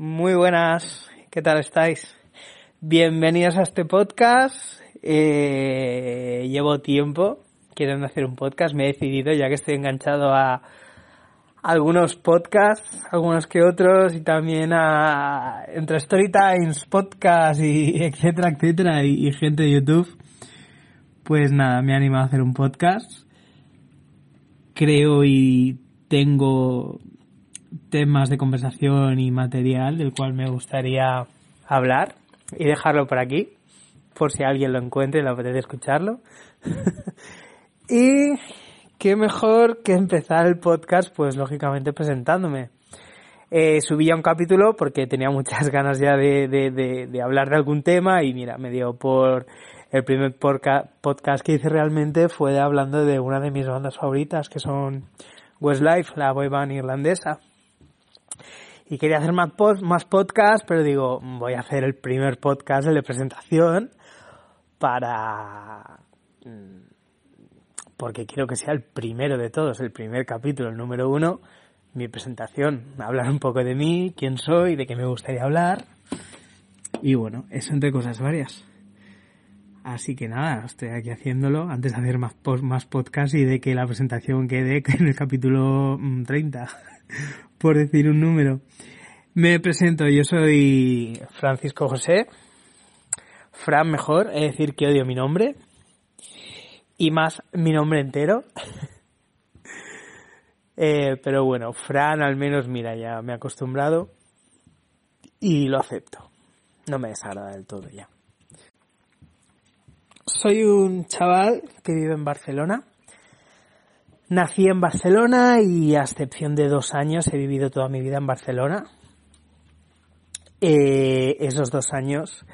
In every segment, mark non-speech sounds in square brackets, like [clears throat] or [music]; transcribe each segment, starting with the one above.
Muy buenas, ¿qué tal estáis? Bienvenidos a este podcast. Eh, llevo tiempo queriendo hacer un podcast, me he decidido ya que estoy enganchado a algunos podcasts, algunos que otros y también a entre Storytimes, podcasts y [laughs] etcétera, etcétera y, y gente de YouTube. Pues nada, me he animado a hacer un podcast. Creo y tengo temas de conversación y material del cual me gustaría hablar y dejarlo por aquí, por si alguien lo encuentre y le apetece escucharlo. [laughs] y qué mejor que empezar el podcast, pues lógicamente presentándome. Eh, subí ya un capítulo porque tenía muchas [laughs] ganas ya de, de, de, de, hablar de algún tema y mira, me dio por el primer podcast que hice realmente fue hablando de una de mis bandas favoritas que son Westlife, la boy band irlandesa. Y quería hacer más, pod, más podcasts, pero digo, voy a hacer el primer podcast, el de presentación, para... Porque quiero que sea el primero de todos, el primer capítulo, el número uno, mi presentación, hablar un poco de mí, quién soy, de qué me gustaría hablar. Y bueno, eso entre cosas varias. Así que nada, estoy aquí haciéndolo antes de hacer más, más podcast y de que la presentación quede [laughs] en el capítulo 30, [laughs] por decir un número. Me presento, yo soy Francisco José, Fran mejor, es decir que odio mi nombre, y más mi nombre entero. [laughs] eh, pero bueno, Fran al menos, mira, ya me he acostumbrado y lo acepto. No me desagrada del todo ya. Soy un chaval que vive en Barcelona. Nací en Barcelona y a excepción de dos años he vivido toda mi vida en Barcelona. Eh, esos dos años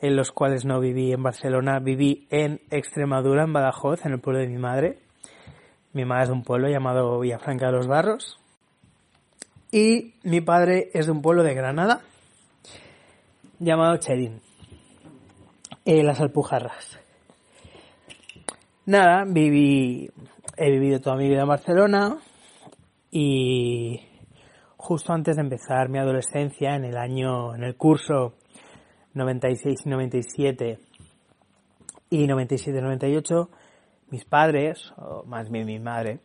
en los cuales no viví en Barcelona, viví en Extremadura, en Badajoz, en el pueblo de mi madre. Mi madre es de un pueblo llamado Villafranca de los Barros. Y mi padre es de un pueblo de Granada, llamado Cherín. Eh, las Alpujarras. Nada, viví, he vivido toda mi vida en Barcelona y justo antes de empezar mi adolescencia, en el año, en el curso 96 y 97 y 97-98, mis padres, o más bien mi madre,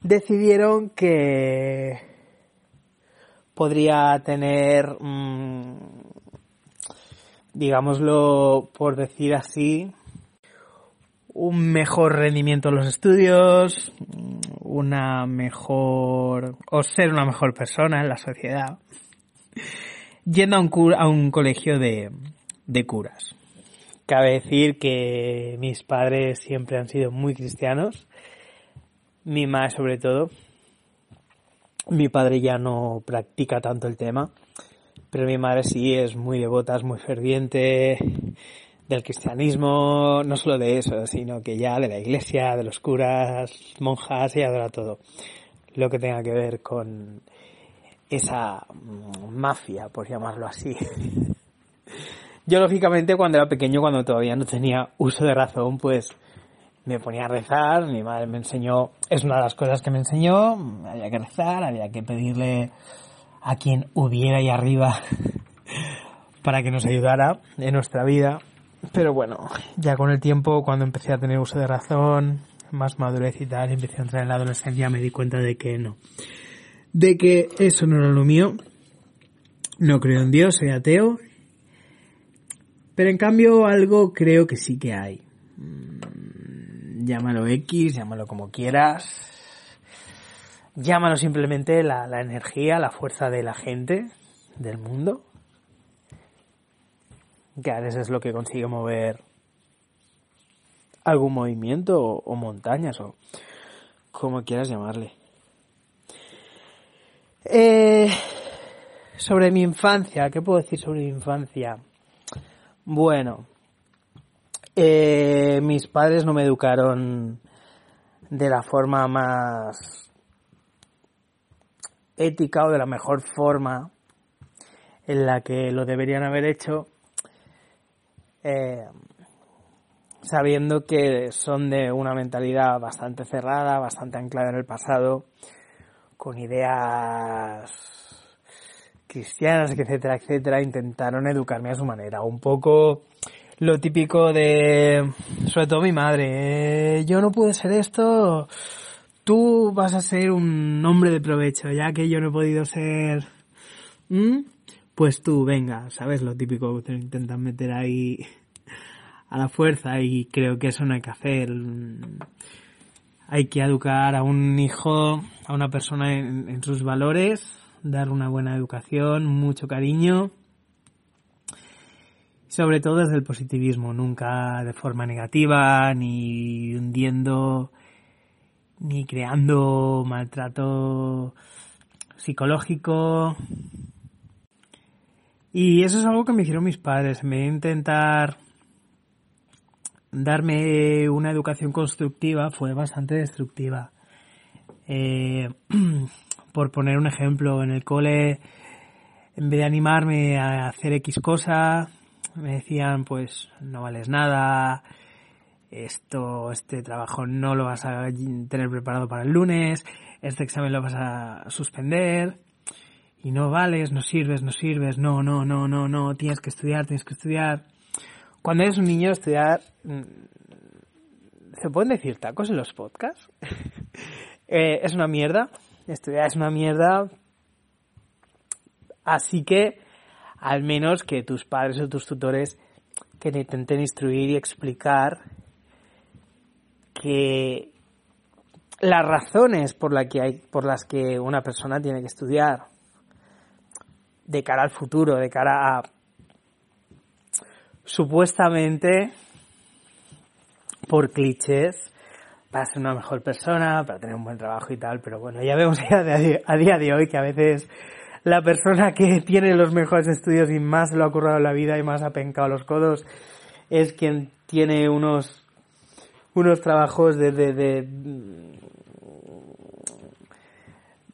decidieron que podría tener, mmm, digámoslo por decir así, un mejor rendimiento en los estudios, una mejor, o ser una mejor persona en la sociedad, yendo a un, a un colegio de, de curas. Cabe decir que mis padres siempre han sido muy cristianos, mi madre sobre todo. Mi padre ya no practica tanto el tema, pero mi madre sí es muy devota, es muy ferviente del cristianismo, no solo de eso, sino que ya de la iglesia, de los curas, monjas y adora todo lo que tenga que ver con esa mafia, por llamarlo así. [laughs] Yo lógicamente cuando era pequeño, cuando todavía no tenía uso de razón, pues me ponía a rezar, mi madre me enseñó, es una de las cosas que me enseñó, había que rezar, había que pedirle a quien hubiera ahí arriba [laughs] para que nos ayudara en nuestra vida. Pero bueno, ya con el tiempo, cuando empecé a tener uso de razón, más madurez y tal, empecé a entrar en la adolescencia, me di cuenta de que no. De que eso no era lo mío. No creo en Dios, soy ateo. Pero en cambio algo creo que sí que hay. Llámalo X, llámalo como quieras. Llámalo simplemente la, la energía, la fuerza de la gente, del mundo que a veces es lo que consigue mover algún movimiento o, montañas o como quieras llamarle. Eh, sobre mi infancia, ¿qué puedo decir sobre mi infancia? Bueno, eh, mis padres no me educaron de la forma más ética o de la mejor forma en la que lo deberían haber hecho eh, sabiendo que son de una mentalidad bastante cerrada, bastante anclada en el pasado, con ideas cristianas, etcétera, etcétera, intentaron educarme a su manera. Un poco lo típico de, sobre todo mi madre, eh, yo no puedo ser esto, tú vas a ser un hombre de provecho, ya que yo no he podido ser, pues tú, venga, ¿sabes? Lo típico que te intentan meter ahí a la fuerza y creo que eso no hay que hacer. Hay que educar a un hijo, a una persona en, sus valores, dar una buena educación, mucho cariño. Sobre todo desde el positivismo, nunca de forma negativa, ni hundiendo, ni creando maltrato psicológico. Y eso es algo que me hicieron mis padres, me intentar darme una educación constructiva fue bastante destructiva. Eh, [clears throat] por poner un ejemplo, en el cole, en vez de animarme a hacer X cosa, me decían, pues, no vales nada, esto, este trabajo no lo vas a tener preparado para el lunes, este examen lo vas a suspender, y no vales, no sirves, no sirves, no, no, no, no, no, tienes que estudiar, tienes que estudiar. Cuando eres un niño, estudiar. Mm, ¿Se pueden decir tacos en los podcasts? [laughs] Eh, es una mierda. Estudiar es una mierda. Así que, al menos que tus padres o tus tutores que te intenten instruir y explicar que las razones por, la que hay, por las que una persona tiene que estudiar de cara al futuro, de cara a supuestamente por clichés para ser una mejor persona, para tener un buen trabajo y tal, pero bueno, ya vemos [laughs] a día de hoy que a veces la persona que tiene los mejores estudios y más lo ha currado en la vida y más ha pencado los codos es quien tiene unos unos trabajos de,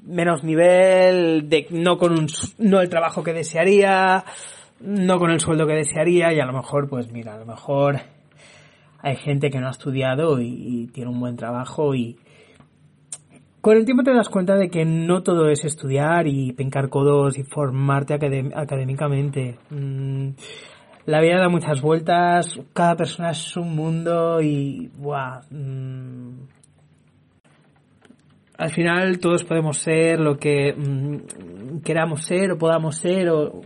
menos nivel, de no con un, no el trabajo que desearía, no con el sueldo que desearía y a lo mejor, pues mira, a lo mejor hay gente que no ha estudiado y, tiene un buen trabajo y con el tiempo te das cuenta de que no todo es estudiar y pencar codos y formarte académicamente. Mm, la vida da muchas vueltas, cada persona es un mundo y, buah, mm, al final todos podemos ser lo que mm, queramos ser o podamos ser o,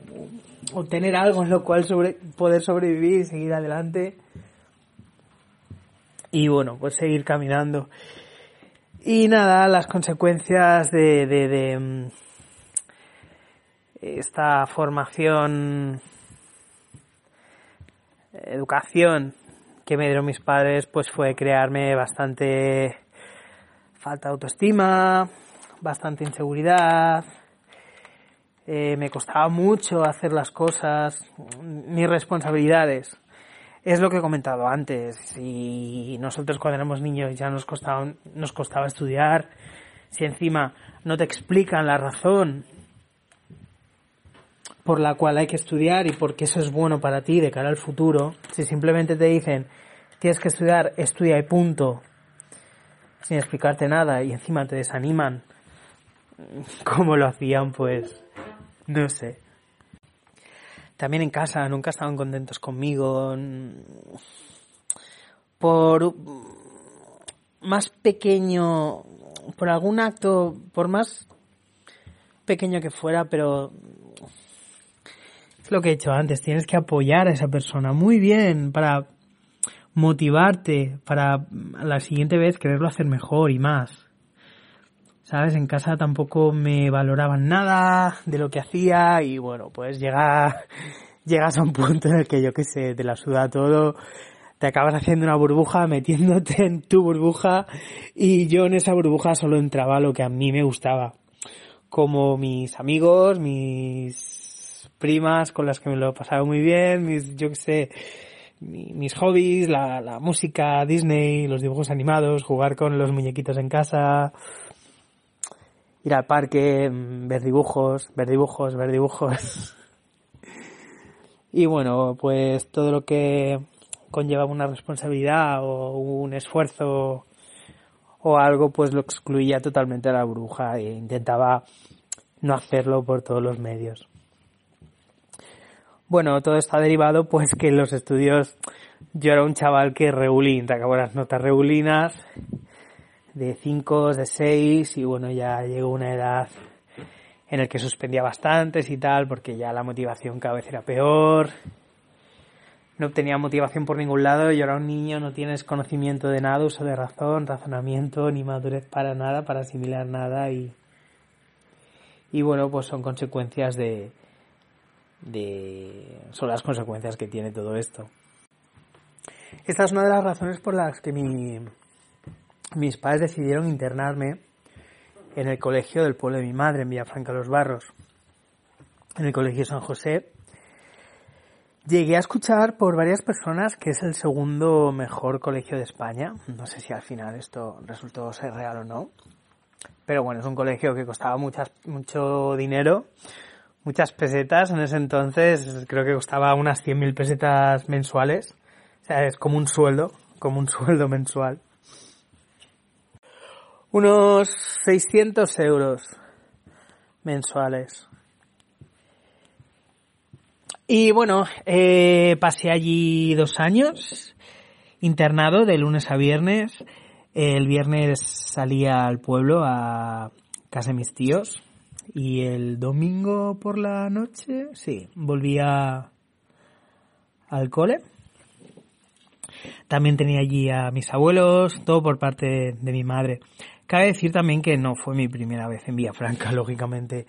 tener algo en lo cual poder sobrevivir y seguir adelante. Y bueno, pues seguir caminando. Y nada, las consecuencias de, de, de mm, esta formación, educación que me dieron mis padres, pues fue crearme bastante falta de autoestima, bastante inseguridad, eh, me costaba mucho hacer las cosas, mis responsabilidades. Es lo que he comentado antes. Si nosotros cuando éramos niños ya nos costaba, nos costaba estudiar, si encima no te explican la razón por la cual hay que estudiar y por qué eso es bueno para ti de cara al futuro, si simplemente te dicen tienes que estudiar, estudia y punto, sin explicarte nada y encima te desaniman como lo hacían, pues no sé. También en casa nunca estaban contentos conmigo. Por más pequeño, por algún acto, por más pequeño que fuera, pero es lo que he dicho antes, tienes que apoyar a esa persona muy bien para motivarte para la siguiente vez quererlo hacer mejor y más. ¿Sabes? En casa tampoco me valoraban nada de lo que hacía y bueno, pues llega, [laughs] llegas a un punto en el que yo qué sé, te la suda todo, te acabas haciendo una burbuja, metiéndote en tu burbuja y yo en esa burbuja solo entraba lo que a mí me gustaba. Como mis amigos, mis primas con las que me lo pasaba muy bien, mis, yo qué sé, mis hobbies, la, la música, Disney, los dibujos animados, jugar con los muñequitos en casa, ir al parque, mm, ver dibujos, ver dibujos, ver dibujos. [laughs] y bueno, pues todo lo que conlleva una responsabilidad o un esfuerzo o algo, pues lo excluía totalmente a la bruja e intentaba no hacerlo por todos los medios. Bueno, todo está derivado pues que en los estudios yo era un chaval que reulín, te acabo las notas reulinas de 5, de 6 y bueno, ya llegó una edad en el que suspendía bastantes y tal porque ya la motivación cada vez era peor. No obtenía motivación por ningún lado, yo era un niño, no tienes conocimiento de nada, uso de razón, razonamiento, ni madurez para nada, para asimilar nada y, y bueno, pues son consecuencias de, de, son las consecuencias que tiene todo esto. Esta es una de las razones por las que mi, mis padres decidieron internarme en el colegio del pueblo de mi madre, en Villafranca Los Barros, en el colegio San José. Llegué a escuchar por varias personas que es el segundo mejor colegio de España. No sé si al final esto resultó ser real o no. Pero bueno, es un colegio que costaba muchas, mucho dinero, muchas pesetas. En ese entonces creo que costaba unas 100.000 pesetas mensuales. O sea, es como un sueldo, como un [laughs] sueldo mensual unos 600 euros mensuales. Y bueno, eh, pasé allí dos años, internado de lunes a viernes. El viernes salía al pueblo a casa de mis tíos y el domingo por la noche, sí, volvía al cole. También tenía allí a mis abuelos, todo por parte de mi madre. Cabe decir también que no fue mi primera vez en Villafranca, [laughs] lógicamente.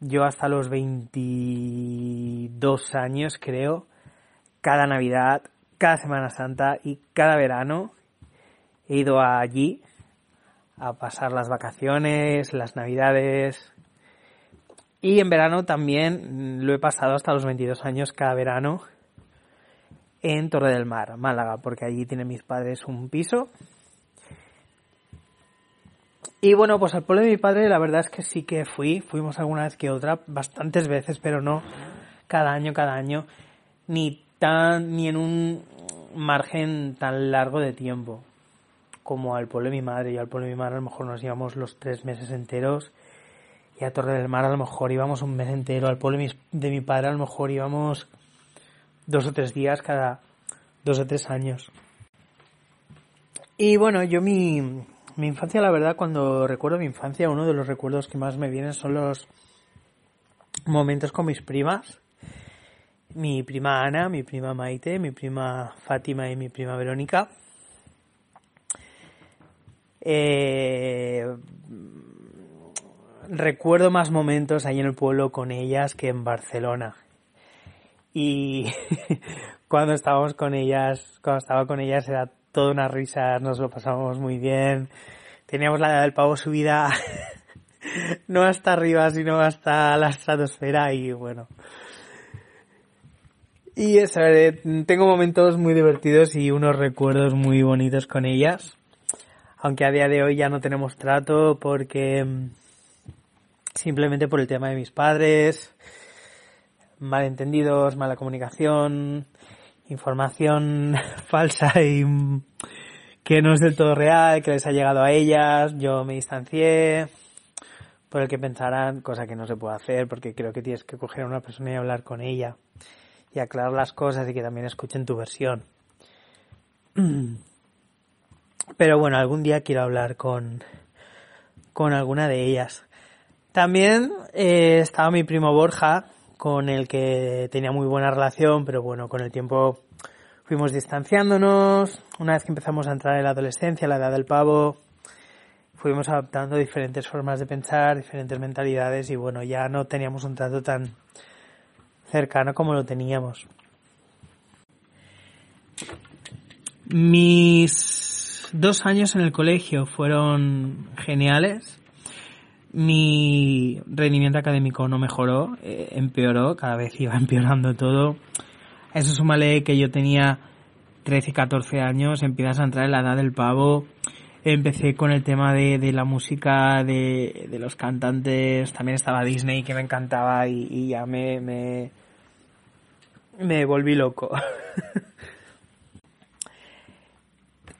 Yo hasta los 22 años, creo, cada Navidad, cada Semana Santa y cada verano he ido allí a pasar las vacaciones, las Navidades. Y en verano también lo he pasado hasta los 22 años cada verano en Torre del Mar, Málaga, porque allí tienen mis padres un piso y bueno, pues al pueblo de mi padre la verdad es que sí que fui, fuimos alguna vez que otra, bastantes veces, pero no cada año, cada año, ni tan, ni en un margen tan largo de tiempo como al pueblo de mi madre. Y al pueblo de mi madre a lo mejor nos íbamos los tres meses enteros y a Torre del Mar a lo mejor íbamos un mes entero. Al pueblo de mi padre a lo mejor íbamos dos o tres días cada dos o tres años. Y bueno, yo mi, mi infancia, la verdad, cuando recuerdo mi infancia, uno de los recuerdos que más me vienen son los momentos con mis primas. Mi prima Ana, mi prima Maite, mi prima Fátima y mi prima Verónica. Eh, recuerdo más momentos ahí en el pueblo con ellas que en Barcelona. Y [laughs] cuando estábamos con ellas, cuando estaba con ellas era toda una risa, nos lo pasamos muy bien. Teníamos la del pavo subida [laughs] no hasta arriba, sino hasta la estratosfera y bueno. Y eso, eh, tengo momentos muy divertidos y unos recuerdos muy bonitos con ellas. Aunque a día de hoy ya no tenemos trato porque mm, simplemente por el tema de mis padres, malentendidos, mala comunicación, información [laughs] falsa y que no es del todo real, que les ha llegado a ellas, yo me distancié por el que pensarán, cosa que no se puede hacer porque creo que tienes que coger a una persona y hablar con ella y aclarar las cosas y que también escuchen tu versión. [clears throat] Pero bueno, algún día quiero hablar con, con alguna de ellas. También eh, estaba mi primo Borja, con el que tenía muy buena relación, pero bueno, con el tiempo fuimos distanciándonos. Una vez que empezamos a entrar en la adolescencia, la edad del pavo, fuimos adaptando diferentes formas de pensar, diferentes mentalidades y bueno, ya no teníamos un trato tan cercano como lo teníamos. Mis dos años en el colegio fueron geniales mi rendimiento académico no mejoró, eh, empeoró, cada vez iba [laughs] empeorando todo. eso súmale que yo tenía 13, 14 años, empiezas a entrar en la edad del pavo, empecé con el tema de, de la música, de, de, los cantantes, también estaba Disney que me encantaba y, y ya me, me, me volví loco. [laughs]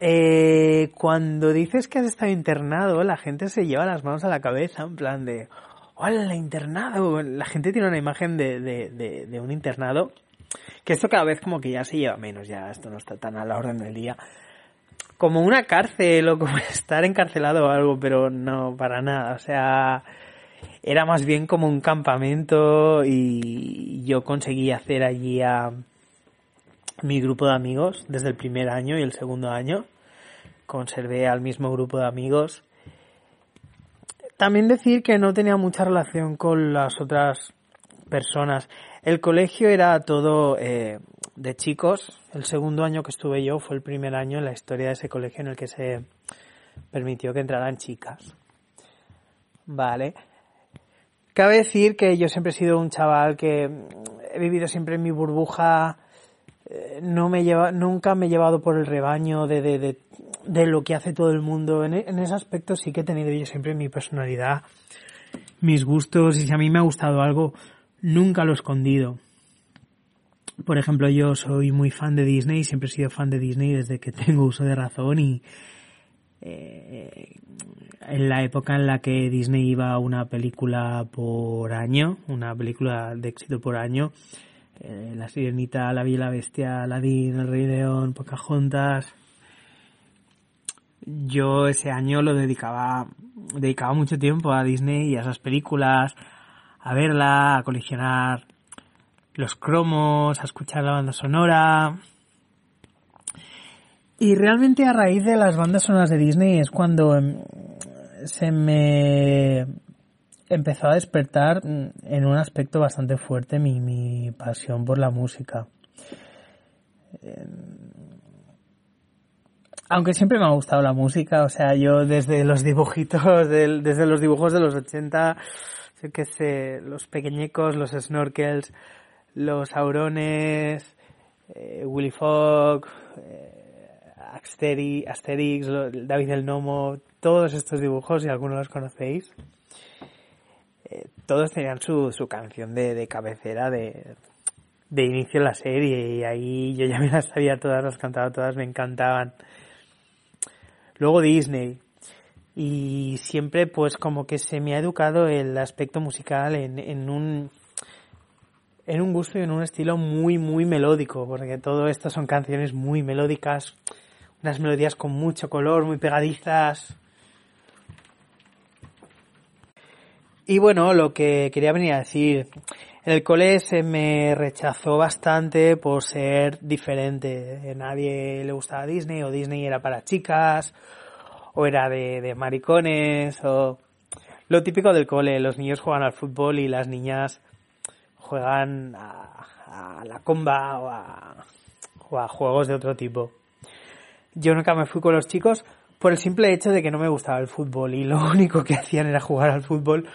Eh, cuando dices que has estado internado, la gente se lleva las manos a la cabeza en plan de, hola, internado. La gente tiene una imagen de, de, de, un internado que esto cada vez como que ya se lleva menos, ya esto no está tan a la orden del día, como una cárcel o como [laughs] estar encarcelado o algo, pero no, para nada, o sea, era más bien como un campamento y yo conseguí hacer allí a mi grupo de amigos desde el primer año y el segundo año. Conservé al mismo grupo de amigos. También decir que no tenía mucha relación con las otras personas. El colegio era todo eh, de chicos. El segundo año que estuve yo fue el primer año en la historia de ese colegio en el que se permitió que entraran chicas. Vale. Cabe decir que yo siempre he sido un chaval que he vivido siempre en mi burbuja, no me lleva, nunca me he llevado por el rebaño de, de, de, lo que hace todo el mundo. En, en, ese aspecto sí que he tenido yo siempre mi personalidad, mis gustos, y si a mí me ha gustado algo, nunca lo he escondido. Por ejemplo, yo soy muy fan de Disney, siempre he sido fan de Disney desde que [laughs] tengo uso de razón y eh, en la época en la que Disney iba a una película por año, una película de éxito por año, eh, La Sirenita, La Bella y la Bestia, Aladdin, El Rey León, Pocahontas. Yo ese año lo dedicaba, dedicaba mucho tiempo a Disney y a esas películas, a verla, a coleccionar los cromos, a escuchar la banda sonora. Y realmente a raíz de las bandas sonoras de Disney es cuando em, se me empezó a despertar en un aspecto bastante fuerte mi, mi pasión por la música. Aunque siempre me ha gustado la música, o sea, yo desde los dibujitos, desde los dibujos de los 80, sé que los pequeñecos, los snorkels, los aurones, eh, Willy Fogg, eh, Asterix, David el Nomo, todos estos dibujos, si algunos los conocéis, todos tenían su, su canción de, de cabecera de, de inicio de la serie y ahí yo ya me las sabía todas, las cantaba todas, me encantaban. Luego Disney. Y siempre pues como que se me ha educado el aspecto musical en, en un en un gusto y en un estilo muy muy melódico, porque todo esto son canciones muy melódicas, unas melodías con mucho color, muy pegadizas, Y bueno, lo que quería venir a decir, el cole se me rechazó bastante por ser diferente. Nadie le gustaba Disney o Disney era para chicas o era de, de maricones o lo típico del cole. Los niños juegan al fútbol y las niñas juegan a, la comba o a, o a juegos de otro tipo. Yo nunca me fui con los chicos por el simple hecho de que no me gustaba el fútbol y lo [laughs] único que hacían era jugar al fútbol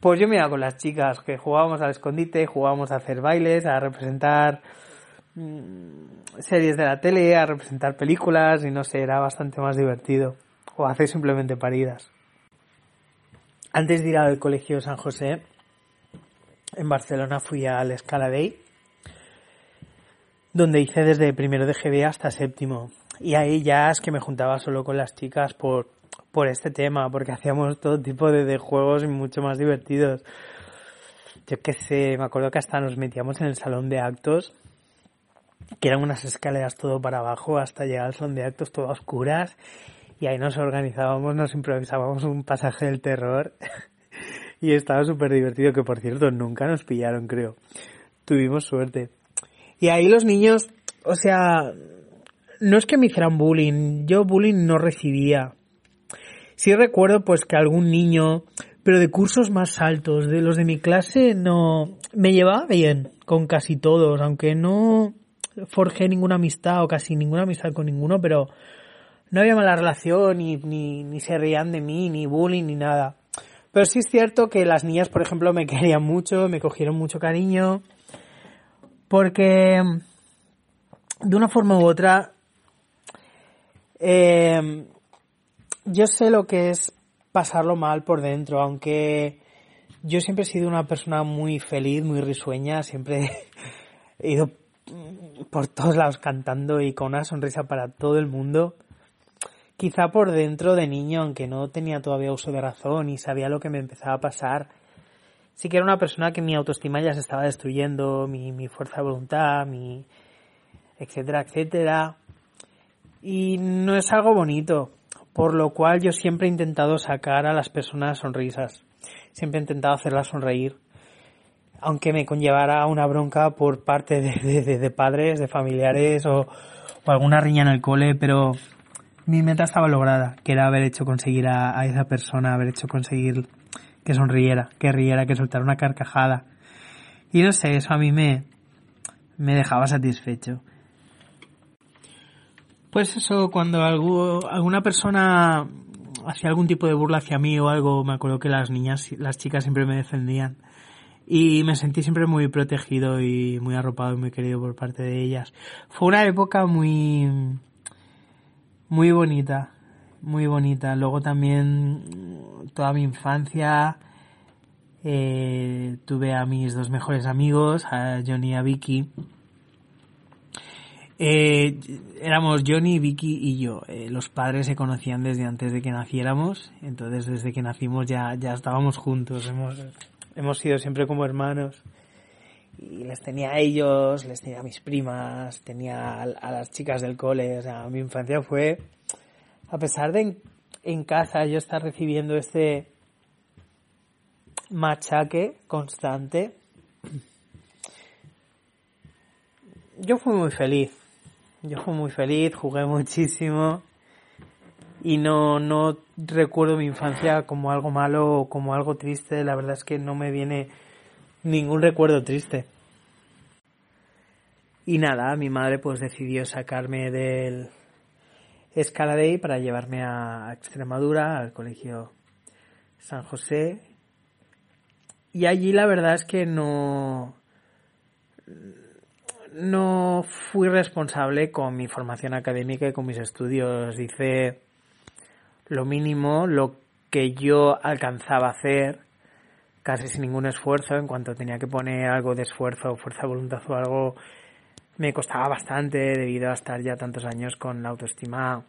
pues yo me iba con las chicas, que jugábamos al escondite, jugábamos a hacer bailes, a representar mm, series de la tele, a representar películas y no sé, era bastante más divertido. O hacer simplemente paridas. Antes de ir al colegio San José, en Barcelona fui al Scala Day, donde hice desde primero de GB hasta séptimo. Y ahí ya es que me juntaba solo con las chicas por por este tema, porque hacíamos todo tipo de, juegos mucho más divertidos. Yo qué sé, me acuerdo que hasta nos metíamos en el salón de actos, que eran unas escaleras todo para abajo hasta llegar al salón de actos todo oscuras, y ahí nos organizábamos, nos improvisábamos un pasaje del terror, [laughs] y estaba súper divertido, que por cierto nunca nos pillaron, creo. Tuvimos suerte. Y ahí los niños, o sea, no es que me hicieran bullying, yo bullying no recibía, Sí recuerdo pues que algún niño, pero de cursos más altos, de los de mi clase, no, me llevaba bien con casi todos, aunque no forjé ninguna amistad o casi ninguna amistad con ninguno, pero no había mala relación, ni, ni, ni se reían de mí, ni bullying, ni nada. Pero sí es cierto que las niñas, por ejemplo, me [laughs] querían mucho, me cogieron mucho cariño, porque de una forma u otra, eh, yo sé lo que es pasarlo mal por dentro, aunque yo siempre he sido una persona muy feliz, muy risueña, siempre [laughs] he ido por todos lados cantando y con una sonrisa para todo el mundo. Quizá por dentro de niño, aunque no tenía todavía uso de razón y sabía lo que me empezaba a pasar, sí que era una persona que mi autoestima ya se estaba destruyendo, mi, mi fuerza de voluntad, mi etcétera, etcétera. Y no es algo bonito, por lo cual yo siempre he intentado sacar a las personas sonrisas, siempre he intentado hacerlas sonreír, aunque me conllevara una bronca por parte de, padres, de familiares o, alguna riña en el cole, pero mi meta estaba lograda, que era haber hecho conseguir a, esa persona, haber hecho conseguir que sonriera, que riera, que soltara una carcajada. Y no sé, eso a mí me, me dejaba satisfecho. Pues eso, cuando alguna persona hacía algún tipo de burla hacia mí o algo, me acuerdo que las niñas, las chicas siempre me defendían. Y me sentí siempre muy protegido y muy arropado y muy querido por parte de ellas. Fue una época muy, muy bonita, muy bonita. Luego también toda mi infancia, eh, tuve a mis dos mejores amigos, a Johnny y a Vicky eh, éramos Johnny, Vicky y yo. Eh, los padres se conocían desde antes de que naciéramos, entonces desde que nacimos ya, ya estábamos juntos, hemos, hemos sido siempre como hermanos. Y les tenía a ellos, les tenía a mis primas, tenía a, las chicas del cole, o sea, mi infancia fue, a pesar de en, en casa yo estar recibiendo este machaque constante, yo fui muy feliz yo fui muy feliz, jugué muchísimo y no, no recuerdo mi infancia como algo malo o como algo triste. La verdad es que no me viene ningún recuerdo triste. Y nada, mi madre pues decidió sacarme del Escaladey para llevarme a Extremadura, al colegio San José. Y allí la verdad es que no no fui responsable con mi formación académica y con mis estudios. Hice lo mínimo, lo que yo alcanzaba a hacer, casi sin ningún esfuerzo. En cuanto tenía que poner algo de esfuerzo, fuerza de voluntad o algo, me costaba bastante debido a estar ya tantos años con la autoestima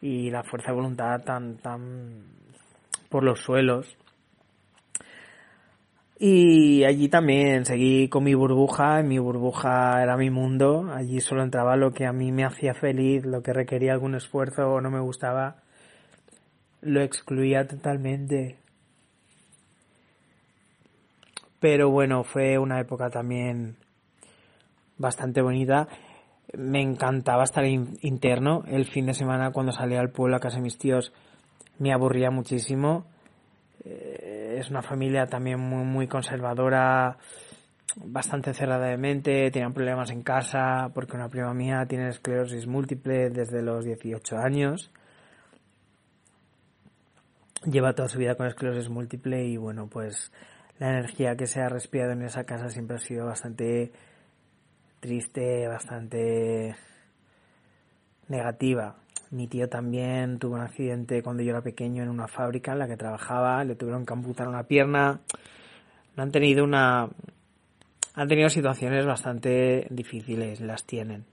y la fuerza de voluntad tan, tan por los suelos. Y allí también seguí con mi burbuja, mi burbuja era mi mundo, allí solo entraba lo que a mí me hacía feliz, lo que requería algún esfuerzo o no me gustaba, lo excluía totalmente. Pero bueno, fue una época también bastante bonita. Me encantaba estar interno. El fin de semana cuando salía al pueblo a casa de mis tíos me aburría muchísimo. Eh, es una familia también muy, muy conservadora, bastante cerrada de mente, tenían problemas en casa porque una prima mía tiene esclerosis múltiple desde los 18 años. Lleva toda su vida con esclerosis múltiple y bueno, pues la energía que se ha respirado en esa casa siempre ha sido bastante triste, bastante negativa. Mi tío también tuvo un accidente cuando yo era pequeño en una fábrica en la que trabajaba, le tuvieron que amputar una pierna. Han tenido una. Han tenido situaciones bastante difíciles, las tienen.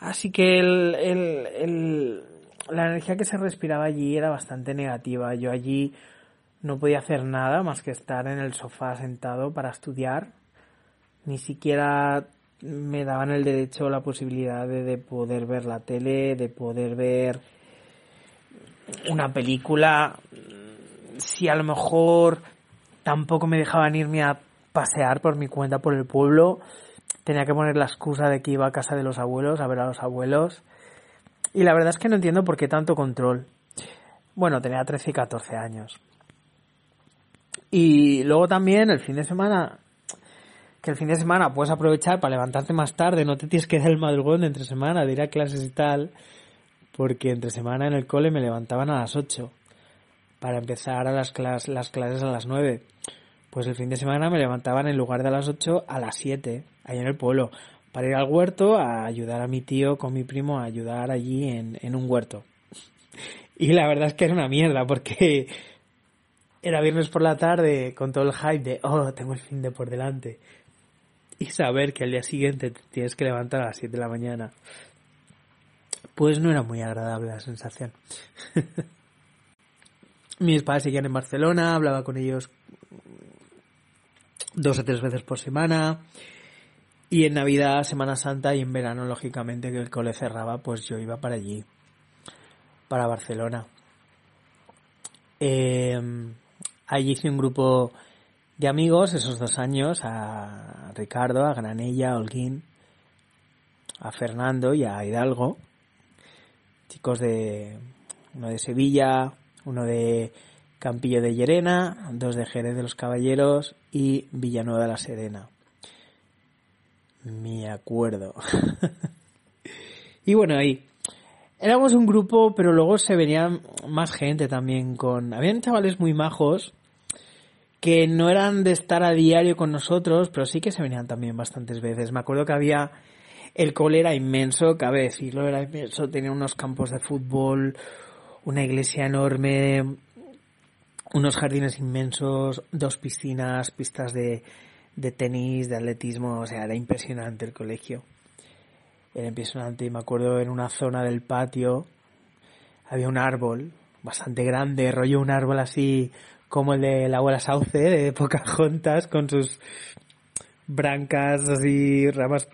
Así que el, el, la energía que se respiraba allí era bastante negativa. Yo allí no podía hacer nada más que estar en el sofá sentado para estudiar. Ni siquiera me daban el derecho, la posibilidad de, poder ver la tele, de poder ver una película. Si a lo mejor tampoco me dejaban irme a pasear por mi cuenta por el pueblo, tenía que poner la excusa de que iba a casa de los abuelos, a ver a los abuelos. Y la verdad es que no entiendo por qué tanto control. Bueno, tenía 13 y 14 años. Y luego también el fin de semana el fin de semana puedes aprovechar para levantarte más tarde, no te tienes que dar el madrugón de entre semana, de ir a clases y tal, porque entre semana en el cole me levantaban a las 8 para empezar a las, las clases a las 9. Pues el fin de semana me levantaban en lugar de a las 8 a las 7, ahí en el pueblo, para ir al huerto a ayudar a mi tío con mi primo a ayudar allí en, en un huerto. [laughs] Y la verdad es que era una mierda porque era viernes por la tarde con todo el hype de, oh, tengo el fin de por delante y saber que al día siguiente te tienes que levantar a las 7 de la mañana, pues no era muy agradable la sensación. [laughs] mis padres seguían en Barcelona, hablaba con ellos dos o tres veces por semana. Y en Navidad, Semana Santa y en verano, lógicamente, que el cole cerraba, pues yo iba para allí, para Barcelona. Eh, allí hice un grupo de amigos esos dos años, a Ricardo, a Granella, a Holguín, a Fernando y a Hidalgo, chicos de uno de Sevilla, uno de Campillo de Llerena, dos de Jerez de los Caballeros y Villanueva de la Serena. Me acuerdo. [laughs] y bueno, ahí. Éramos un grupo, pero luego se venía más gente también con... Habían chavales muy majos que no eran de estar a diario con nosotros, pero sí que se venían también bastantes veces. Me acuerdo que había... El cole era inmenso, cabe decirlo, era inmenso. Tenía unos campos de fútbol, una iglesia enorme, unos jardines inmensos, dos piscinas, pistas de, de tenis, de atletismo, o sea, era impresionante el colegio. Era impresionante y me acuerdo en una zona del patio había un árbol bastante grande, rollo un árbol así como el de la abuela Sauce, de Pocahontas, con sus brancas así, ramas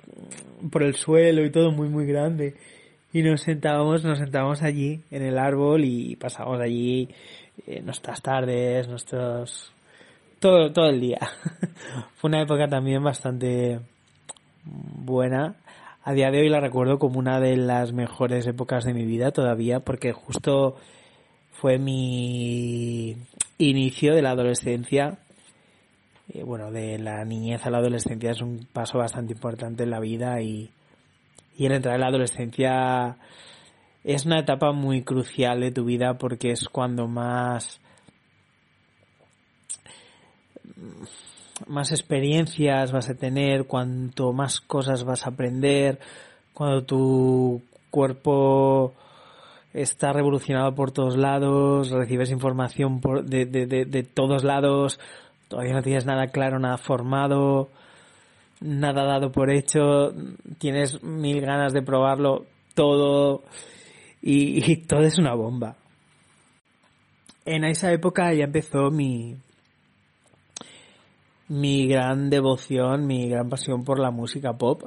por el suelo y todo muy muy grande. Y nos sentábamos, nos sentábamos allí en el árbol y pasábamos allí eh, nuestras tardes, nuestros todo, todo el día. [laughs] Fue una época también bastante buena. A día de hoy la recuerdo como una de las mejores épocas de mi vida todavía porque justo fue mi inicio de la adolescencia. Eh, bueno, de la niñez a la adolescencia es un paso bastante importante en la vida y, y el entrar en la adolescencia es una etapa muy crucial de tu vida porque es cuando más más experiencias vas a tener, cuanto más cosas vas a aprender, cuando tu cuerpo está revolucionado por todos lados, recibes información de, de, de, de todos lados, todavía no tienes nada claro, nada formado, nada dado por hecho, tienes mil ganas de probarlo todo y, y todo es una bomba. En esa época ya empezó mi, mi gran devoción, mi gran pasión por la música pop.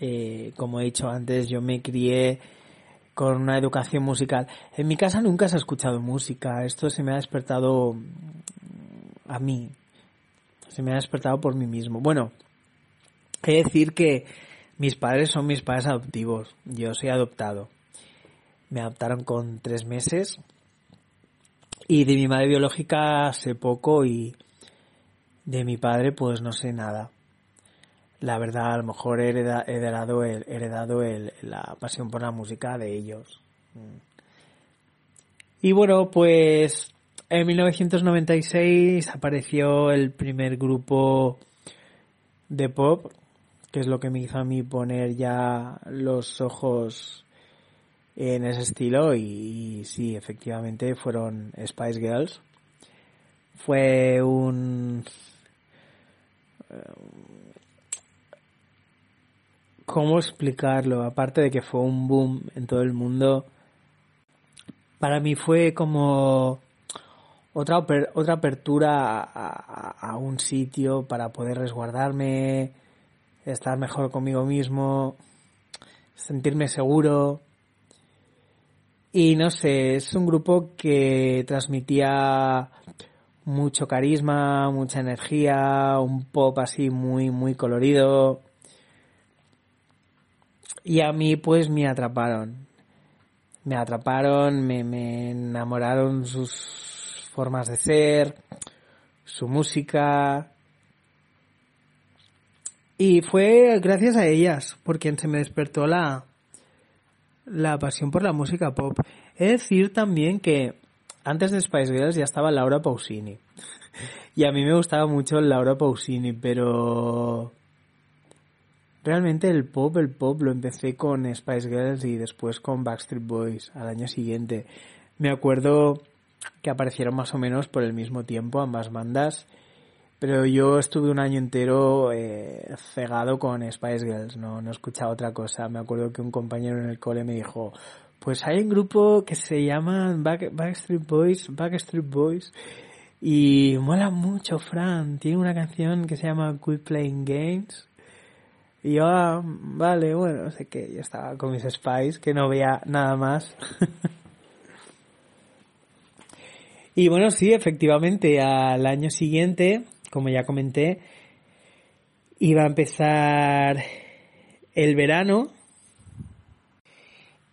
Eh, como he dicho antes, yo me crié con una educación musical. En mi casa nunca se ha escuchado música. Esto se me ha despertado a mí. Se me ha despertado por mí mismo. Bueno, he de decir que mis padres son mis padres adoptivos. Yo soy adoptado. Me adoptaron con tres meses. Y de mi madre biológica sé poco y de mi padre pues no sé nada. La verdad, a lo mejor he heredado, heredado la pasión por la música de ellos. Mm. Y bueno, pues en 1996 apareció el primer grupo de pop, que es lo que me hizo a mí poner ya los ojos en ese estilo y, y sí, efectivamente fueron Spice Girls. Fue un ¿Cómo explicarlo? Aparte de que fue un boom en todo el mundo, para mí fue como otra, otra apertura a, un sitio para poder resguardarme, estar mejor conmigo mismo, sentirme seguro. Y no sé, es un grupo que transmitía mucho carisma, mucha energía, un pop así muy, muy colorido. Y a mí pues me atraparon. Me atraparon, me, me enamoraron sus formas de ser, su música. Y fue gracias a ellas por quien se me despertó la, la pasión por la música pop. He de decir también que antes de Spice Girls ya estaba Laura Pausini. [laughs] Y a mí me gustaba mucho Laura Pausini, pero realmente el pop, el pop lo empecé con Spice Girls y después con Backstreet Boys al año siguiente. Me acuerdo que aparecieron más o menos por el mismo tiempo ambas bandas, pero yo estuve un año entero eh, cegado con Spice Girls, no, no escuchaba otra cosa. Me acuerdo que un compañero en el cole me dijo, Pues hay un grupo que se llama Backstreet Boys, Backstreet Boys, y mola mucho, Fran. Tiene una canción que se llama Quit Playing Games. Y yo, ah, vale, bueno, no sé qué, yo estaba con mis spies, que no veía nada más. [laughs] y bueno, sí, efectivamente, al año siguiente, como ya comenté, iba a empezar el verano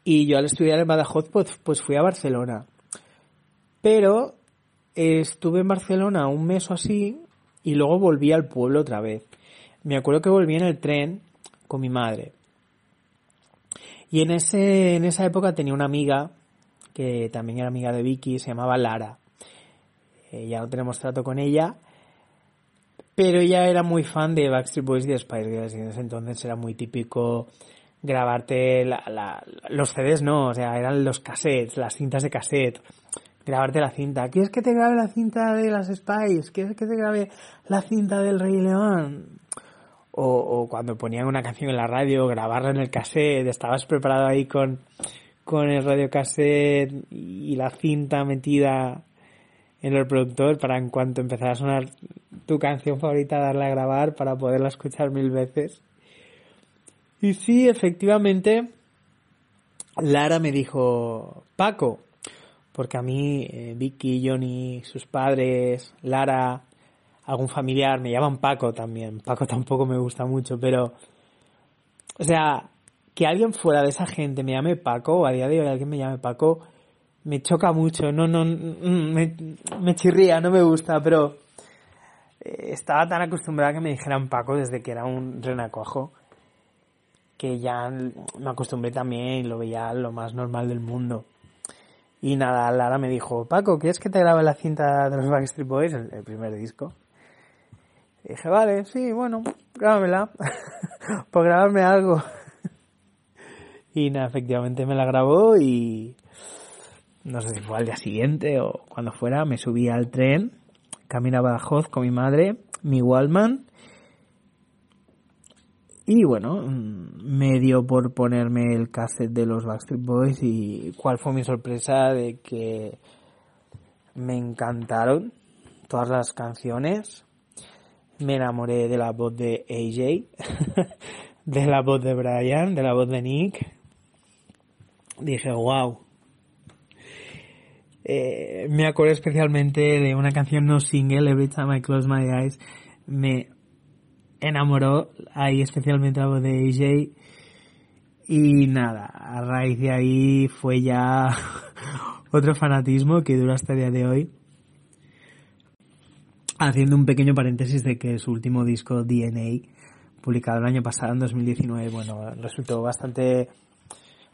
y yo al estudiar en Badajoz pues, pues fui a Barcelona. Pero estuve en Barcelona un mes o así y luego volví al pueblo otra vez. Me acuerdo que volví en el tren con mi madre. Y en ese, en esa época tenía una amiga que también era amiga de Vicky, se llamaba Lara. Eh, ya no tenemos trato con ella, pero ella era muy fan de Backstreet Boys y de Spice Girls y en ese entonces era muy típico grabarte los CDs, no, o sea, eran los cassettes, las cintas de cassette, grabarte la cinta. ¿Quieres que te grabe la cinta de las Spice? ¿Quieres que te grabe la cinta del Rey León? O, cuando ponían una canción en la radio, grabarla en el cassette, estabas preparado ahí con, con el radio cassette y la cinta metida en el productor para en cuanto empezara a sonar tu canción favorita darle a grabar para poderla escuchar mil veces. Y sí, efectivamente, Lara me dijo, Paco, porque a mí, eh, Vicky, Johnny, sus padres, Lara, algún familiar, me llaman Paco también. Paco [laughs] tampoco me gusta mucho, pero, o sea, que alguien fuera de esa gente me llame Paco, o a día de hoy alguien me llame Paco, me choca mucho, no, no, mm, me, me chirría, no me gusta, pero eh, estaba tan acostumbrada que me dijeran Paco desde que era un renacuajo que ya me acostumbré también y lo veía lo más normal del mundo. Y nada, Lara me dijo, Paco, ¿quieres que te grabe la cinta de los Backstreet Boys, el, primer disco? Y dije, vale, sí, bueno, grábamela, [laughs] por grabarme algo. [laughs] y nada, efectivamente me la grabó y no sé si fue al día siguiente o cuando fuera, me subí al tren, caminaba a Badajoz con mi madre, mi Wallman, y bueno, mm, me dio por ponerme el cassette de los Backstreet Boys y cuál fue mi sorpresa de que me encantaron todas las canciones. Me enamoré de la voz de AJ, [laughs] de la voz de Brian, de la voz de Nick. Dije, wow. Eh, me acuerdo especialmente de una canción no single, Every Time I Close My Eyes. Me enamoró ahí especialmente la voz de AJ y nada, a raíz de ahí fue ya [laughs] otro fanatismo que dura hasta el día de hoy. Haciendo un pequeño paréntesis de que su último disco DNA, publicado el año pasado, en 2019, bueno, resultó bastante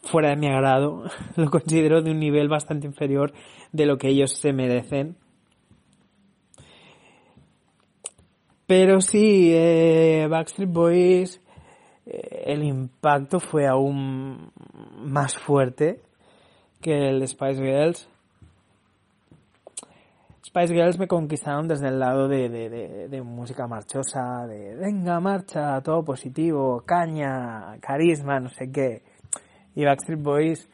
fuera de mi agrado. [laughs] Lo considero de un nivel bastante inferior de lo que ellos se merecen. Pero sí, eh, Backstreet Boys, eh, el impacto fue aún más fuerte que el de Spice Girls. Spice Girls me conquistaron desde el lado de, de, de, música marchosa, de venga, marcha, todo positivo, caña, carisma, no sé qué. Y Backstreet Boys,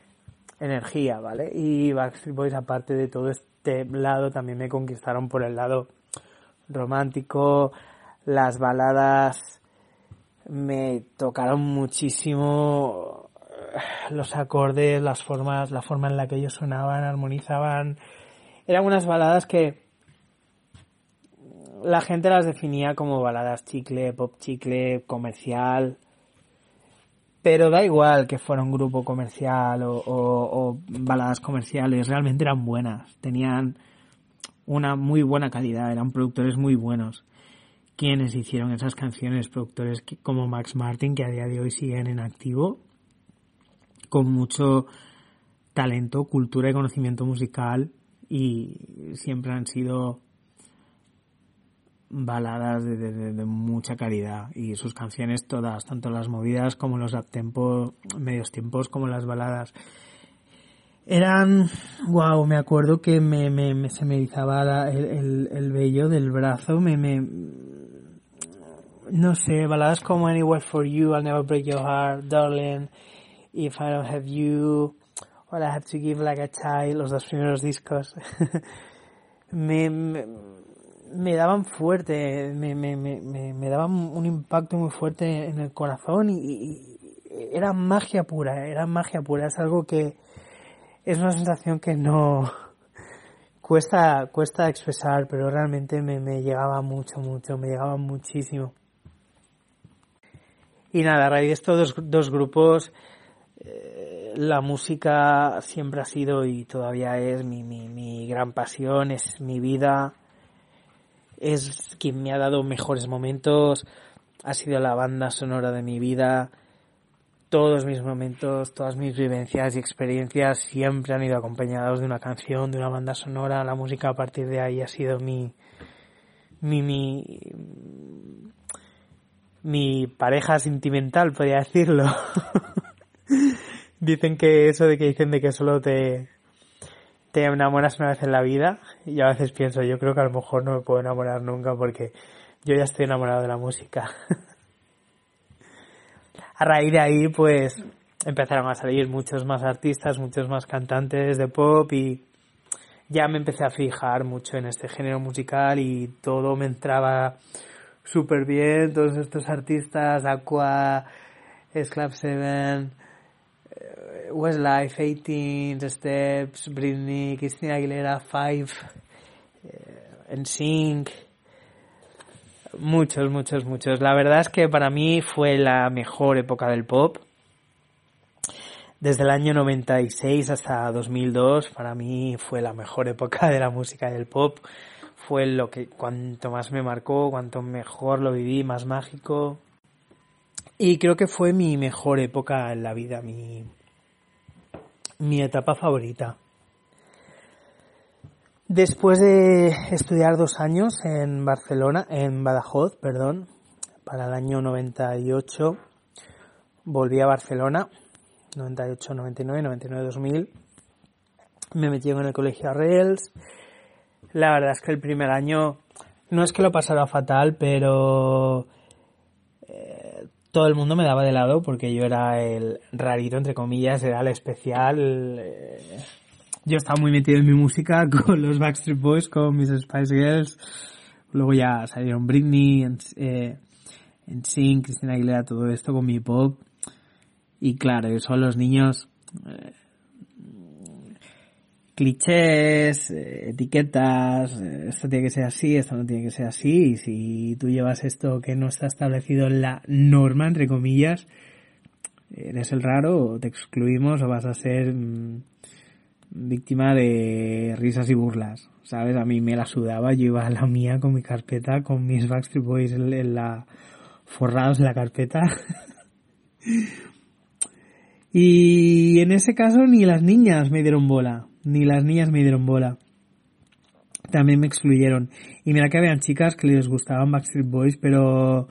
energía, ¿vale? Y Backstreet Boys, aparte de todo este lado, también me conquistaron por el lado romántico, las baladas me tocaron muchísimo los acordes, las formas, la forma en la que ellos sonaban, armonizaban. Eran unas baladas que la gente las definía como baladas chicle, pop chicle, comercial. Pero da igual que fuera un grupo comercial o, o baladas comerciales, realmente eran buenas. Tenían una muy buena calidad, eran productores muy buenos quienes hicieron esas canciones, productores como Max Martin, que a día de hoy siguen en activo, con mucho talento, cultura y conocimiento musical y siempre han sido baladas de, mucha calidad. Y sus canciones todas, tanto las movidas como los uptempo, medios tiempos como las baladas eran, wow, me acuerdo que me, me, se me erizaba el, el, el, vello del brazo, me, me, no sé, baladas como Anywhere for You, I'll Never Break Your Heart, Darling, If I Don't Have You, All I Had to Give Like a Child, los dos primeros discos, [laughs] me, me, daban fuerte, me, me, me, me, daban un impacto muy fuerte en el corazón y, era magia pura, era magia pura, es algo que es una sensación que no [laughs] cuesta, cuesta expresar, pero realmente me, me llegaba mucho, mucho, me llegaba muchísimo. Y nada, a raíz de estos dos, grupos, eh, la música siempre ha sido y todavía es mi, mi, mi gran pasión, es mi vida, es quien me ha dado mejores momentos, ha sido la banda sonora de mi vida, todos mis momentos, todas mis vivencias y experiencias siempre han ido acompañados de una canción, de una banda sonora, la música a partir de ahí ha sido mi, mi, mi, mi pareja sentimental, podría decirlo. [laughs] dicen que eso de que dicen de que solo te, te enamoras una vez en la vida, y a veces pienso, yo creo que a lo mejor no me puedo enamorar nunca porque yo ya estoy enamorado de la música. [laughs] a raíz de ahí, pues, empezaron a salir muchos más artistas, muchos más cantantes de pop y ya me empecé a fijar mucho en este género musical y todo me entraba súper bien, todos estos artistas, Aqua, 7, eh, Westlife, 18, Steps, Britney, Christina Aguilera, Five, eh, NSYNC, muchos, muchos, muchos. La verdad es que para mí fue la mejor época del pop. Desde el año 96 hasta 2002, para mí fue la mejor [laughs] época de la música del pop fue lo que cuanto más me marcó, cuanto mejor lo viví, más mágico. Y creo que fue mi mejor época en la vida, mi, mi etapa favorita. Después de estudiar dos años en Barcelona, en Badajoz, perdón, para el año 98, volví a Barcelona, 98, 99, 99, 2000. Me metí en el colegio Arrels, la verdad es que el primer año no es que lo pasara fatal, pero todo el mundo me daba de lado porque yo era el rarito, entre comillas, era el especial. Eh, yo estaba muy metido en mi música [laughs] con los Backstreet Boys, con mis Spice Girls. Luego ya salieron Britney, en, eh, Christina Aguilera, todo esto con mi pop. Y claro, son los niños clichés, eh, etiquetas, eh, esto tiene que ser así, esto no tiene que ser así, y si tú llevas esto que no está establecido en la norma, entre comillas, eres el raro, o te excluimos, o vas a ser mm, víctima de risas y burlas, ¿sabes? A mí me la sudaba, yo iba a la mía con mi carpeta, con mis Backstreet Boys en la, forrados en la carpeta. [laughs] y en ese caso ni las niñas me dieron bola ni las niñas me dieron bola. También me excluyeron. Y mira que habían chicas que les gustaban Backstreet Boys, pero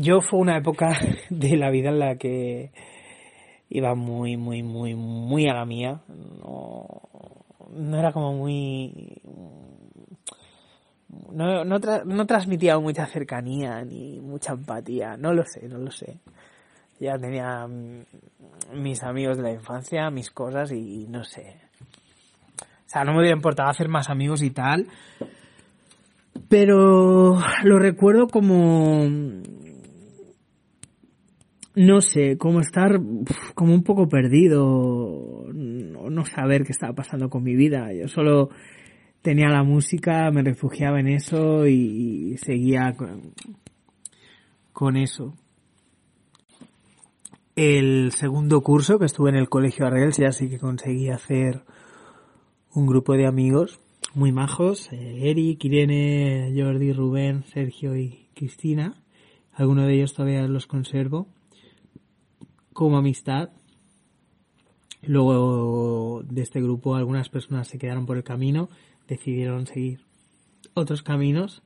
yo fue una época [laughs] de la vida en la que iba muy, muy, muy, muy a la mía. No, no era como muy... No, no, no transmitía mucha cercanía ni mucha empatía. No lo sé, no lo sé. Ya tenía mis amigos de la infancia, mis cosas y no sé sea, no me hubiera importado hacer más amigos y tal. Pero lo recuerdo como... No sé, como estar como un poco perdido, no, saber qué estaba pasando con mi vida. Yo solo tenía la música, me refugiaba en eso y, seguía con, con, eso. El segundo curso que estuve en el colegio Arrels ya sí que conseguí hacer un grupo de amigos muy majos, eh, Eric, Irene, Jordi, Rubén, Sergio y Cristina. Algunos de ellos todavía los conservo como amistad. Luego de este grupo algunas personas se quedaron por el camino, decidieron seguir otros caminos.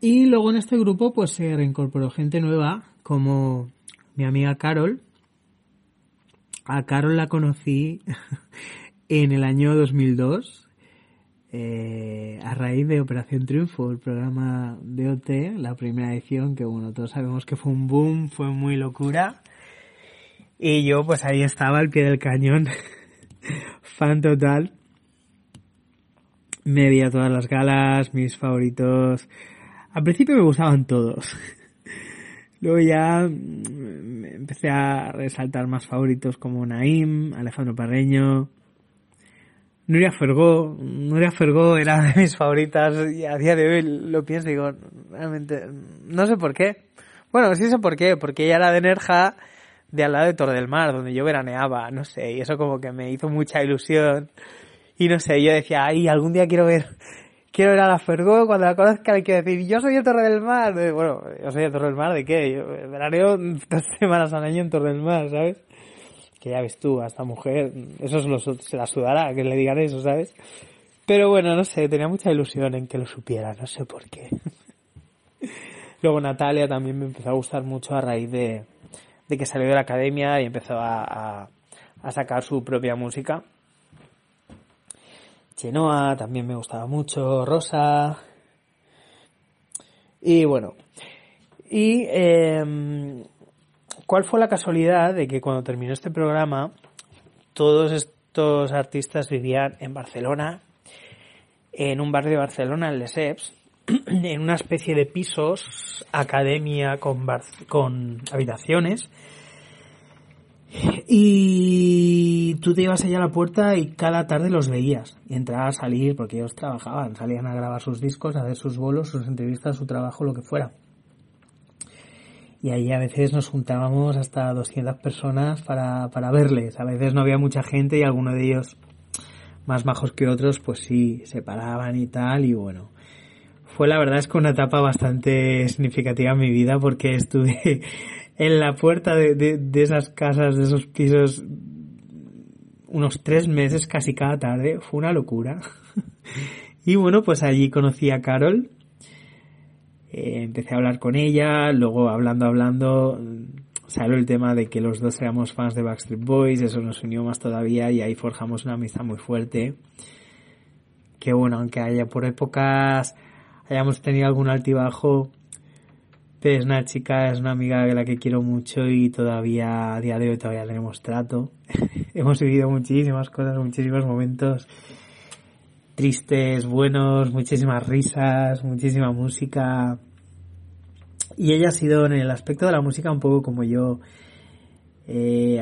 Y luego en este grupo pues se reincorporó gente nueva como mi amiga Carol, a Carol la conocí [laughs] en el año 2002 eh, a raíz de Operación Triunfo, el programa de OT, la primera edición, que bueno, todos sabemos que fue un boom, fue muy locura. Y yo pues ahí estaba al pie del cañón, [laughs] fan total. Me veía todas las galas, mis favoritos. Al principio me gustaban todos. [laughs] Luego ya mm, empecé a resaltar más favoritos como Naim, Alejandro Parreño, Nuria Fergó. Nuria Fergó era de mis favoritas y a día de hoy lo pienso y digo, realmente, no sé por qué. Bueno, sí sé por qué, porque ella era de Nerja, de al lado de Tor del Mar, donde yo veraneaba, no sé, y eso como que me hizo mucha ilusión. Y no sé, yo decía, ay, algún día quiero ver, quiero ver a la Fergó, cuando la conozca hay que decir, yo soy de Torre del Mar. Bueno, yo soy de Torre del Mar, ¿de qué? Yo veraneo [laughs] dos semanas al año en Torre del Mar, ¿sabes? Que ya ves tú, a esta mujer, eso se, la sudará, que le digan eso, ¿sabes? Pero bueno, no sé, tenía mucha ilusión en que lo supiera, no sé por qué. [laughs] Luego Natalia también me empezó a gustar mucho a raíz de, de que salió de la academia y empezó a, a, sacar su propia música. Chenoa también me gustaba mucho, Rosa. Y bueno, y em, cuál fue la casualidad de que cuando terminó este programa, todos estos artistas vivían en Barcelona, en un barrio de Barcelona, en Lesseps, [clears throat] en una especie de pisos, academia con, con habitaciones. Y tú te ibas allá a la puerta y cada tarde los veías. Y entraba a salir, porque ellos trabajaban, salían a grabar sus discos, a hacer sus bolos, sus entrevistas, su trabajo, lo que fuera. Y ahí a veces nos juntábamos hasta 200 personas para, para verles. A veces no había mucha gente y alguno de ellos, más majos que otros, pues sí, se paraban y tal. Y bueno, fue la verdad es que una etapa bastante significativa en mi vida porque estuve en la puerta de, de, esas casas, de esos pisos, unos tres meses casi cada tarde. Fue una locura. [laughs] y bueno, pues allí conocí a Carol. Eh, empecé a hablar con ella, luego hablando, hablando, salió el tema de que los dos éramos fans de Backstreet Boys, eso nos unió más todavía y ahí forjamos una amistad muy fuerte. Que bueno, aunque haya por épocas hayamos tenido algún altibajo, es una chica, es una amiga de la que quiero mucho y todavía a día de hoy todavía tenemos trato. [laughs] Hemos vivido muchísimas cosas, muchísimos momentos tristes, buenos, muchísimas risas, muchísima música. Y ella ha sido en el aspecto de la música un poco como yo. Eh,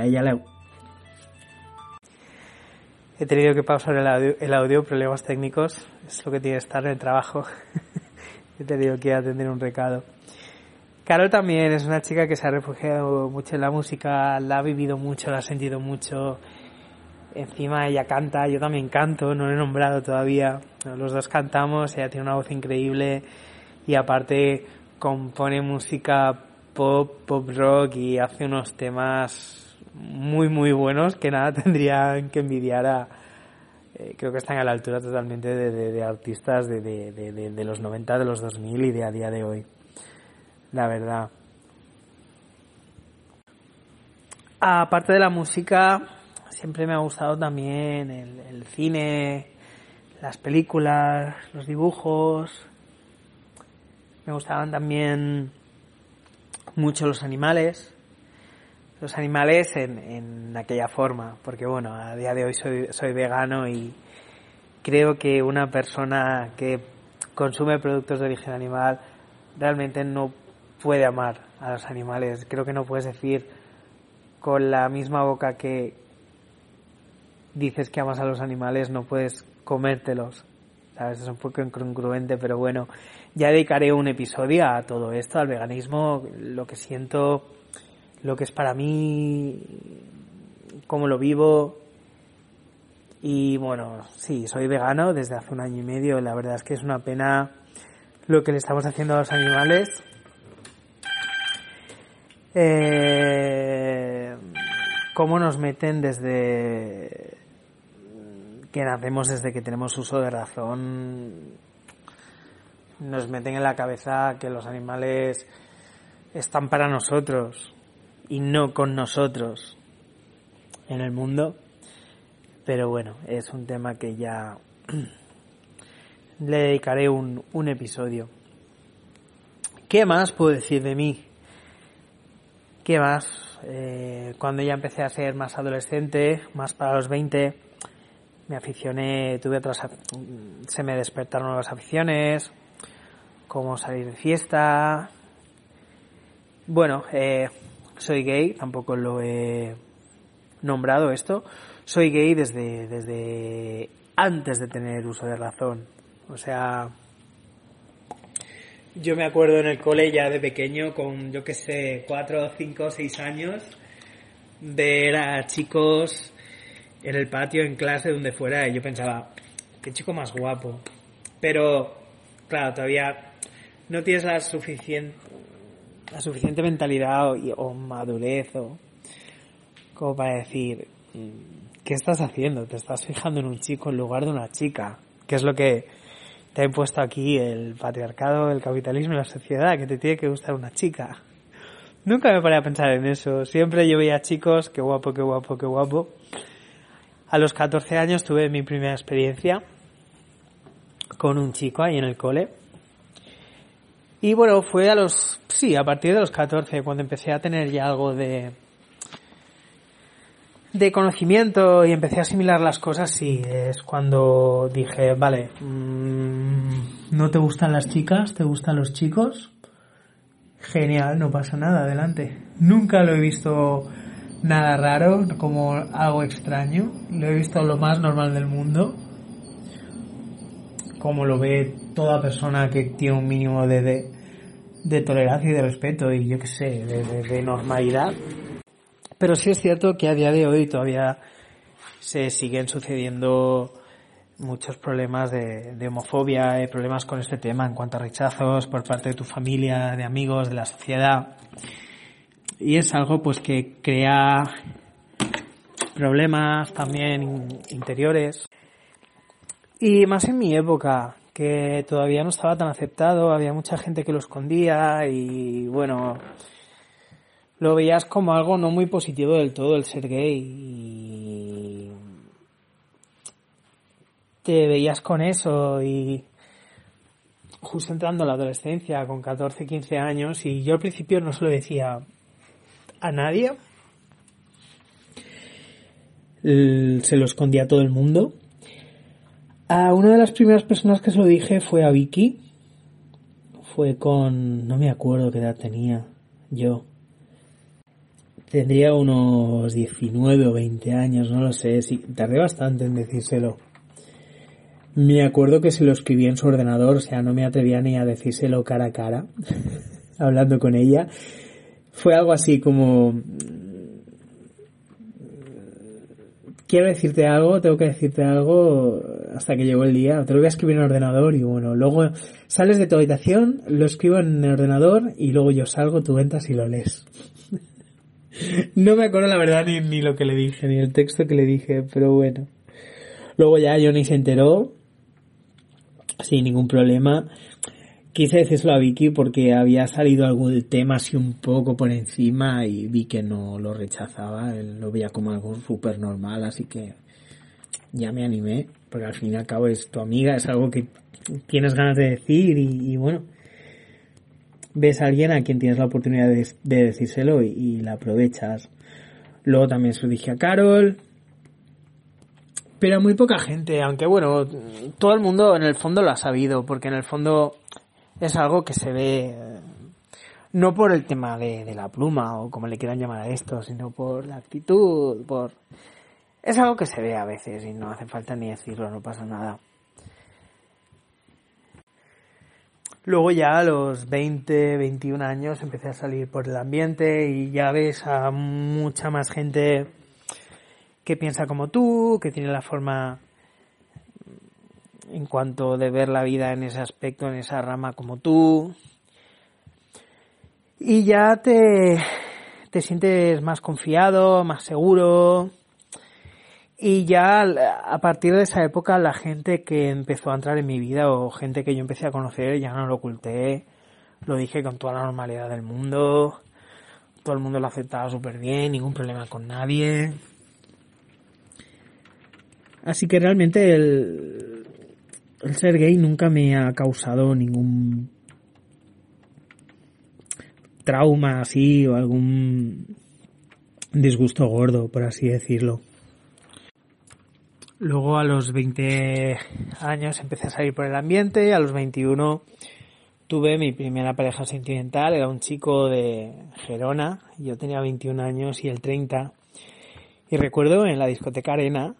He tenido que pausar el audio, el audio, problemas técnicos. Es lo que tiene que estar en el trabajo. [laughs] He tenido que atender un recado. Carol también es una chica que se ha refugiado mucho en la música, la ha vivido mucho, la ha sentido mucho. Encima ella canta, yo también canto, no lo he nombrado todavía. Los dos cantamos, ella tiene una voz increíble y aparte compone música pop, pop rock y hace unos temas muy, muy buenos que nada [laughs] tendrían que envidiar a. Eh, creo que están a la altura totalmente de, artistas de, de, los 90, de los 2000 y de a día de hoy. La verdad. Aparte de la música, siempre me ha gustado también el, el cine, las películas, los dibujos. Me gustaban también mucho los animales los animales en, en aquella forma, porque bueno, a día de hoy soy, soy vegano y creo que una persona que consume productos de origen animal realmente no puede amar a los animales. Creo que no puedes decir con la misma boca que dices que amas a los animales, no puedes comértelos. ¿Sabes? Es un poco incongruente, pero bueno, ya dedicaré un episodio a todo esto, al veganismo, lo que siento lo que es para mí, cómo lo vivo. Y bueno, sí, soy vegano desde hace un año y medio. La verdad es que es una pena lo que le estamos haciendo a los animales. Eh, cómo nos meten desde que nacemos, desde que tenemos uso de razón, nos meten en la cabeza que los animales están para nosotros y no con nosotros en el mundo. Pero bueno, es un tema que ya [clears throat] le dedicaré un, un episodio. ¿Qué más puedo decir de mí? ¿Qué más? Eh, cuando ya empecé a ser más adolescente, más para los 20, me aficioné, tuve otras, se me despertaron nuevas aficiones, como salir de fiesta. Bueno, eh, soy gay, tampoco lo he nombrado esto. Soy gay desde, desde antes de tener uso de razón. O sea, yo me acuerdo en el cole ya de pequeño, con yo que sé, cuatro, cinco, seis años, ver a chicos en el patio, en clase, donde fuera, y yo pensaba, qué chico más guapo. Pero, claro, todavía no tienes la suficiente, la suficiente mentalidad o, madurez o como para decir, mm, ¿qué estás haciendo? Te estás fijando en un chico en lugar de una chica, que es lo que te ha impuesto aquí el patriarcado, el capitalismo y la sociedad, que te tiene que gustar una chica. Nunca me paré a pensar en eso. Siempre yo veía chicos, qué guapo, qué guapo, qué guapo. A los 14 años tuve mi primera experiencia con un chico ahí en el cole. Y bueno, fue a los, sí, a partir de los 14, cuando empecé a tener ya algo de, de conocimiento y empecé a asimilar las cosas, sí, es cuando dije, vale, mmm, ¿no te gustan las chicas? ¿Te gustan los chicos? Genial, no pasa nada, adelante. Nunca lo he visto nada raro, como algo extraño. Lo he visto lo más normal del mundo. Como lo ve toda persona que tiene un mínimo de, de, tolerancia y de respeto y yo qué sé, de, normalidad. Pero sí es cierto que a día de hoy todavía se siguen sucediendo muchos problemas de, homofobia y problemas con este tema en cuanto a rechazos por parte de tu familia, de amigos, de la sociedad. Y es algo pues que crea problemas también interiores. Y más en mi época que todavía no estaba tan aceptado había mucha gente que lo escondía y bueno lo veías como algo no muy positivo del todo el ser gay y te veías con eso y justo entrando en la adolescencia con 14, 15 años y yo al principio no se lo decía a nadie. Se lo escondía a todo el mundo. A una de las primeras personas que se lo dije fue a Vicky. Fue con... no me acuerdo qué edad tenía yo. Tendría unos 19 o 20 años, no lo sé. Sí, tardé bastante en decírselo. Me acuerdo que se lo escribí en su ordenador, o sea, no me atrevía ni a decírselo cara a cara, [laughs] hablando con ella fue algo así como quiero decirte algo, tengo que decirte algo hasta que llegó el día, te lo voy a escribir en el ordenador y bueno, luego sales de tu habitación, lo escribo en el ordenador y luego yo salgo, tú entras y lo lees. No me acuerdo la verdad ni, ni lo que le dije, ni el texto que le dije, pero bueno. Luego ya Johnny se enteró sin ningún problema quise decírselo a Vicky porque había salido algún tema así un poco por encima y vi que no lo rechazaba, él lo veía como algo súper normal, así que ya me animé, porque al fin y al cabo es tu amiga, es algo que tienes ganas de decir y, bueno, ves a alguien a quien tienes la oportunidad de, decírselo y, la aprovechas. Luego también se lo dije a Carol, pero muy poca gente, aunque bueno, todo el mundo en el fondo lo ha sabido, porque en el fondo es algo que se ve eh, no por el tema de, de, la pluma o como le quieran llamar a esto, sino por la actitud, por... Es algo que se ve a veces y no hace falta ni decirlo, no pasa nada. Luego ya a los 20, 21 años empecé a salir por el ambiente y ya ves a mucha más gente que piensa como tú, que tiene la forma en cuanto de ver la vida en ese aspecto, en esa rama como tú. Y ya te, te sientes más confiado, más seguro. Y ya a partir de esa época la gente que empezó a entrar en mi vida o gente que yo empecé a conocer ya no lo oculté. Lo dije con toda la normalidad del mundo. Todo el mundo lo aceptaba súper bien, ningún problema con nadie. Así que realmente el, el ser gay nunca me ha causado ningún trauma así o algún disgusto gordo, por así decirlo. Luego a los 20 años empecé a salir por el ambiente, a los 21 tuve mi primera pareja sentimental, era un chico de Gerona, yo tenía 21 años y él 30. Y recuerdo en la discoteca Arena,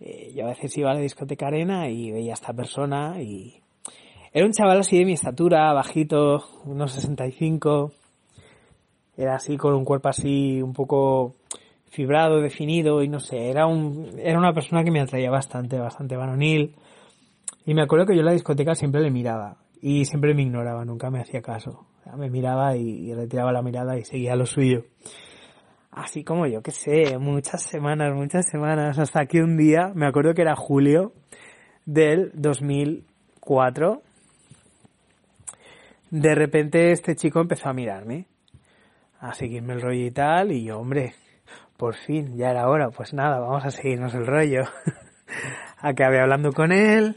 eh, yo a veces iba a la discoteca Arena y veía a esta persona y era un chaval así de mi estatura, bajito, unos 65, era así con un cuerpo así un poco fibrado, definido y no sé, era un, era una persona que me atraía bastante, bastante varonil. Y me acuerdo que yo en la discoteca siempre le miraba y siempre me ignoraba, nunca me hacía caso. me miraba y, retiraba la mirada y seguía lo suyo. Así como yo, que sé, muchas semanas, muchas semanas, hasta que un día, me acuerdo que era julio del 2004, de repente este chico empezó a mirarme, a seguirme el rollo y tal, y yo, hombre, por fin, ya era hora, pues nada, vamos a seguirnos el rollo. [laughs] Acabé hablando con él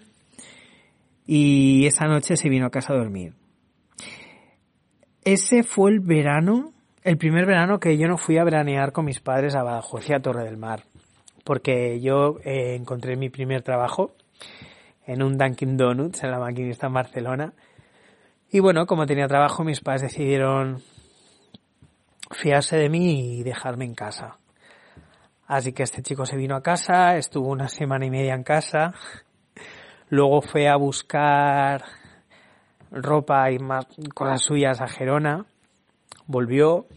y esa noche se vino a casa a dormir. Ese fue el verano, el primer verano que yo no fui a veranear con mis padres a Badajoz y a Torre del Mar, porque yo eh, encontré mi primer trabajo en un Dunkin' Donuts en la maquinista en Barcelona. Y bueno, como tenía trabajo, mis padres decidieron fiarse de mí y dejarme en casa. Así que este chico se vino a casa, estuvo una semana y media en casa, luego fue a buscar ropa y más cosas suyas a Gerona, volvió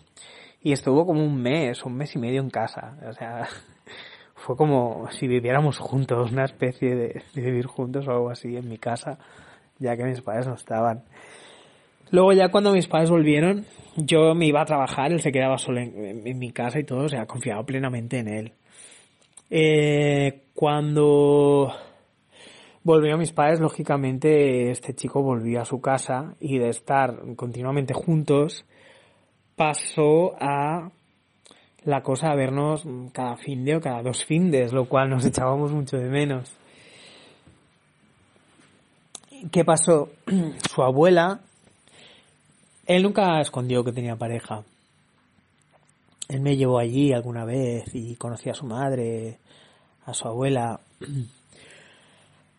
y estuvo como un mes, un mes y medio en casa. O sea, [laughs] fue como si viviéramos juntos, una especie de, de vivir juntos o algo así en mi casa, ya que mis padres no estaban. Luego ya cuando mis padres volvieron, yo me iba a trabajar, él se quedaba solo en, mi casa y todo, o sea, confiaba plenamente en él. Eh, cuando volvieron mis padres, lógicamente este chico volvió a su casa y de estar continuamente juntos, pasó a la cosa de vernos cada fin de o cada dos findes, lo cual nos [laughs] echábamos mucho de menos. ¿Qué pasó? [clears throat] Su abuela él nunca escondió que tenía pareja. Él me llevó allí alguna vez y conocí a su madre, a su abuela.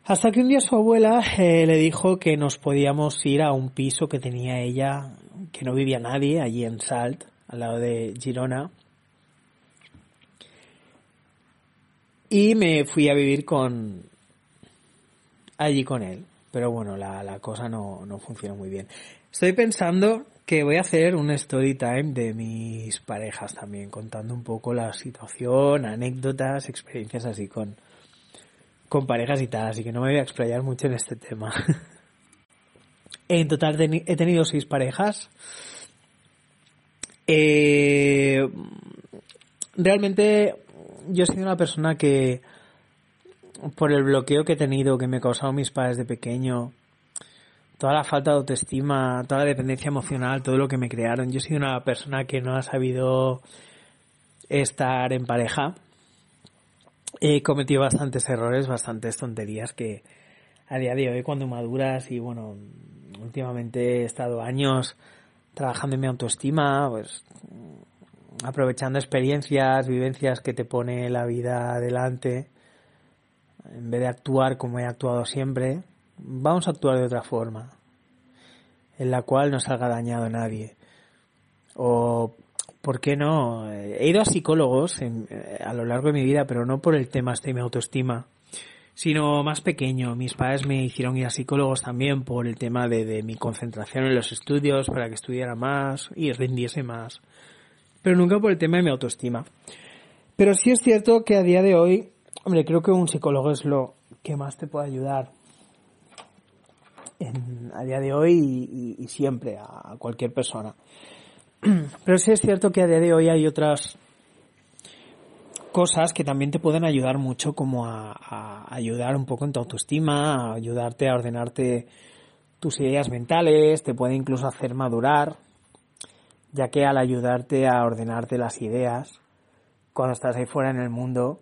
Hasta que un día su abuela eh, le dijo que nos podíamos ir a un piso que tenía ella, que no vivía nadie, allí en Salt, al lado de Girona. Y me fui a vivir con allí con él. Pero bueno, la, la cosa no, no funcionó muy bien. Estoy pensando que voy a hacer un story time de mis parejas también, contando un poco la situación, anécdotas, experiencias así con, con parejas y tal, así que no me voy a explayar mucho en este tema. [laughs] en total he tenido seis parejas. Eh, realmente yo he sido una persona que por el bloqueo que he tenido, que me causaron mis padres de pequeño, toda la falta de autoestima, toda la dependencia emocional, todo lo que me crearon. Yo sido una persona que no ha sabido estar en pareja. He cometido bastantes errores, bastantes tonterías que a día de hoy cuando maduras y bueno, últimamente he estado años trabajando en mi autoestima, pues aprovechando experiencias, vivencias que te pone la vida adelante, en vez de actuar como he actuado siempre, vamos a actuar de otra forma, en la cual no salga dañado nadie. O, ¿por qué no? He ido a psicólogos eh, a lo largo de mi vida, pero no por el tema este de mi autoestima, sino más pequeño. Mis padres me hicieron ir a psicólogos también por el tema de, de mi concentración en los estudios, para que estudiara más y rindiese más. Pero nunca por el tema de mi autoestima. Pero sí es cierto que a día de hoy, hombre, creo que un psicólogo es lo que más te puede ayudar a día de hoy y, siempre a cualquier persona. [clears throat] Pero sí es cierto que a día de hoy hay otras cosas que también te pueden ayudar mucho como a, ayudar un poco en tu autoestima, a ayudarte a ordenarte tus ideas mentales, te puede incluso hacer madurar, ya que al ayudarte a ordenarte las ideas, cuando estás ahí fuera en el mundo,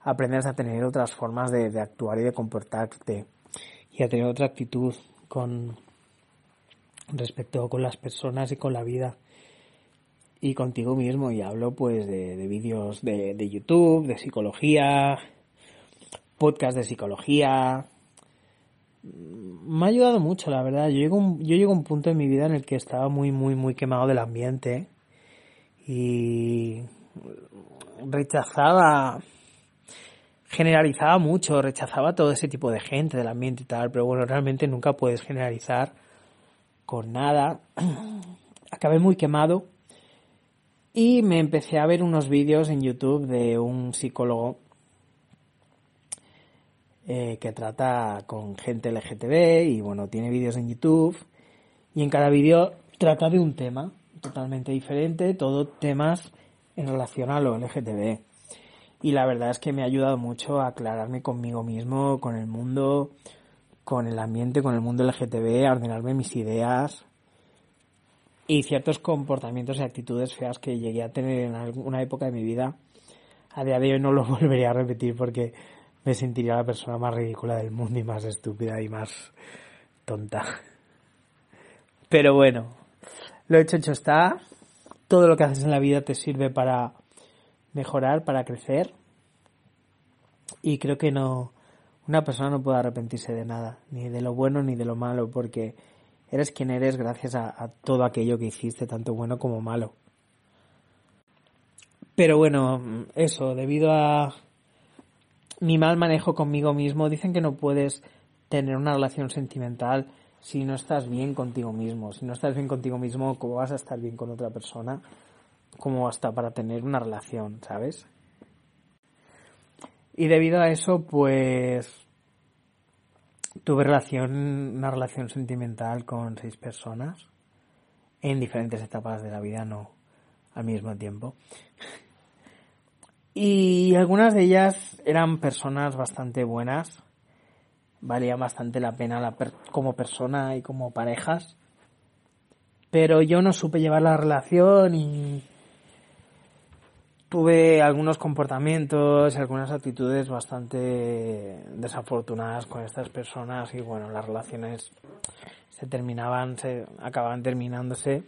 aprendes a tener otras formas de actuar y de comportarte y a tener otra actitud con, respecto con las personas y con la vida y contigo mismo y hablo pues de, vídeos de, de, YouTube, de psicología, podcast de psicología. Me ha ayudado mucho, la verdad. Yo llego, yo llego a un punto en mi vida en el que estaba muy, muy, muy quemado del ambiente y rechazaba, generalizaba mucho, rechazaba todo ese tipo de gente del ambiente y tal, pero bueno, realmente nunca puedes generalizar con nada. [clears throat] Acabé muy quemado y me empecé a ver unos vídeos en YouTube de un psicólogo eh, que trata con gente LGTB y bueno, tiene vídeos en YouTube y en cada vídeo trata de un tema totalmente diferente, todo temas en relación a lo LGTB. Y la verdad es que me ha ayudado mucho a aclararme conmigo mismo, con el mundo, con el ambiente, con el mundo LGTB, a ordenarme mis ideas y ciertos comportamientos y actitudes feas que llegué a tener en alguna época de mi vida. A día de hoy no lo [laughs] volvería a repetir porque me sentiría la persona más ridícula del mundo y más estúpida y más tonta. Pero bueno, lo hecho hecho está. Todo lo que haces en la vida te sirve para mejorar, para crecer. Y creo que no, una persona no puede arrepentirse de nada, ni de lo bueno ni de lo malo, porque eres quien eres gracias a, todo aquello que hiciste, tanto bueno como malo. Pero bueno, eso, debido a mi mal manejo conmigo mismo, dicen que no puedes tener una relación sentimental si no estás bien contigo mismo. Si no estás bien contigo mismo, ¿cómo vas a estar bien con otra persona? ¿Cómo hasta para tener una relación, sabes? Y debido a eso, pues tuve relación, una relación sentimental con seis personas en diferentes etapas de la vida, no al mismo tiempo. Y algunas de ellas eran personas bastante buenas, valía bastante la pena como persona y como parejas. Pero yo no supe llevar la relación y tuve algunos comportamientos y algunas actitudes bastante desafortunadas con estas personas y bueno, las relaciones se terminaban, se acababan terminándose.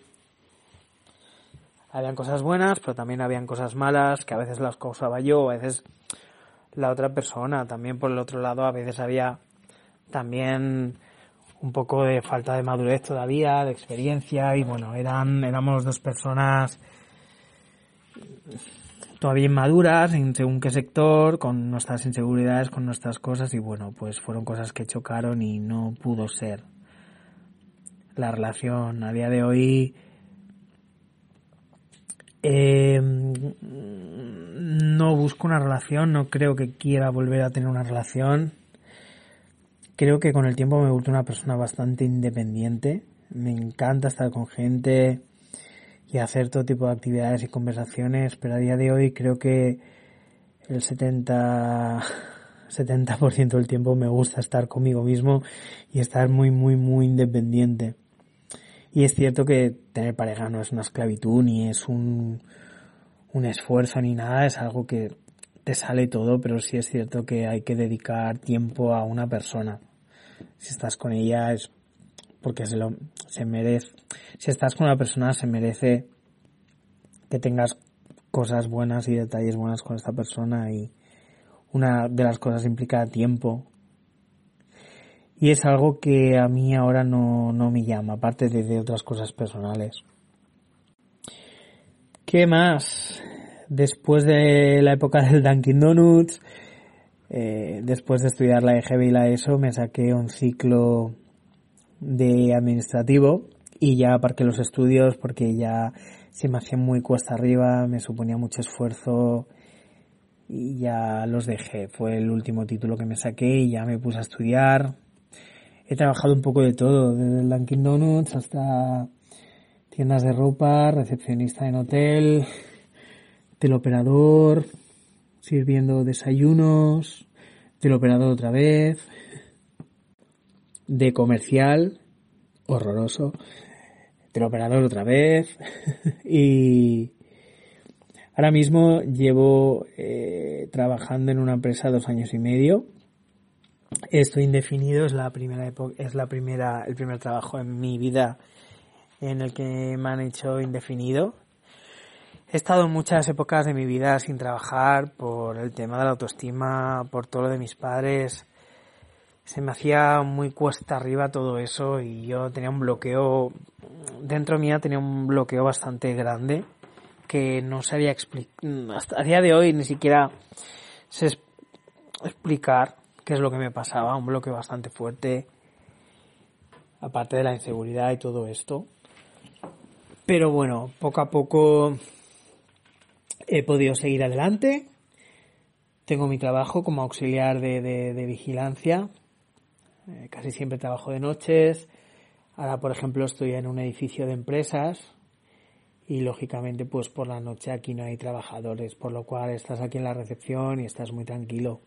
Habían cosas buenas, pero también habían cosas malas que a veces las causaba yo, a veces la otra persona. También por el otro lado, a veces había también un poco de falta de madurez todavía, de experiencia y bueno, eran éramos dos personas todavía inmaduras en según qué sector, con nuestras inseguridades, con nuestras cosas y bueno, pues fueron cosas que chocaron y no pudo ser la relación a día de hoy eh, no busco una relación, no creo que quiera volver a tener una relación creo que con el tiempo me he vuelto una persona bastante independiente. Me encanta estar con gente y hacer todo tipo de actividades y conversaciones, pero a día de hoy creo que el 70 70% del tiempo me gusta estar conmigo mismo y estar muy muy muy independiente. Y es cierto que tener pareja no es una esclavitud ni es un un esfuerzo ni nada, es algo que te sale todo, pero sí es cierto que hay que dedicar tiempo a una persona si estás con ella porque se lo se merece si estás con una persona se merece que tengas cosas buenas y detalles buenas con esta persona y una de las cosas implica tiempo y es algo que a mí ahora no, no me llama aparte de, otras cosas personales ¿qué más? después de la época del Dunkin Donuts eh, después de estudiar la EGB y la ESO me saqué un ciclo de administrativo y ya aparqué los estudios porque ya se me hacía muy cuesta arriba, me suponía mucho esfuerzo y ya los dejé. Fue el último título que me saqué y ya me puse a estudiar. He trabajado un poco de todo, desde el Dunkin' Donuts hasta tiendas de ropa, recepcionista en hotel, teleoperador, sirviendo desayunos, del operador otra vez, de comercial, horroroso, del operador otra vez, [laughs] y ahora mismo llevo eh, trabajando en una empresa dos años y medio. Esto indefinido es la primera es la primera, el primer trabajo en mi vida en el que me han hecho indefinido. He estado en muchas épocas de mi vida sin trabajar por el tema de la autoestima, por todo lo de mis padres. Se me hacía muy cuesta arriba todo eso y yo tenía un bloqueo, dentro mía tenía un bloqueo bastante grande que no sabía explicar, hasta a día de hoy ni siquiera sé explicar qué es lo que me pasaba, un bloqueo bastante fuerte, aparte de la inseguridad y todo esto. Pero bueno, poco a poco he podido seguir adelante. Tengo mi trabajo como auxiliar de, vigilancia. Eh, casi siempre trabajo de noches. Ahora, por ejemplo, estoy en un edificio de empresas y lógicamente pues por la noche aquí no hay trabajadores, por lo cual estás aquí en la recepción y estás muy tranquilo.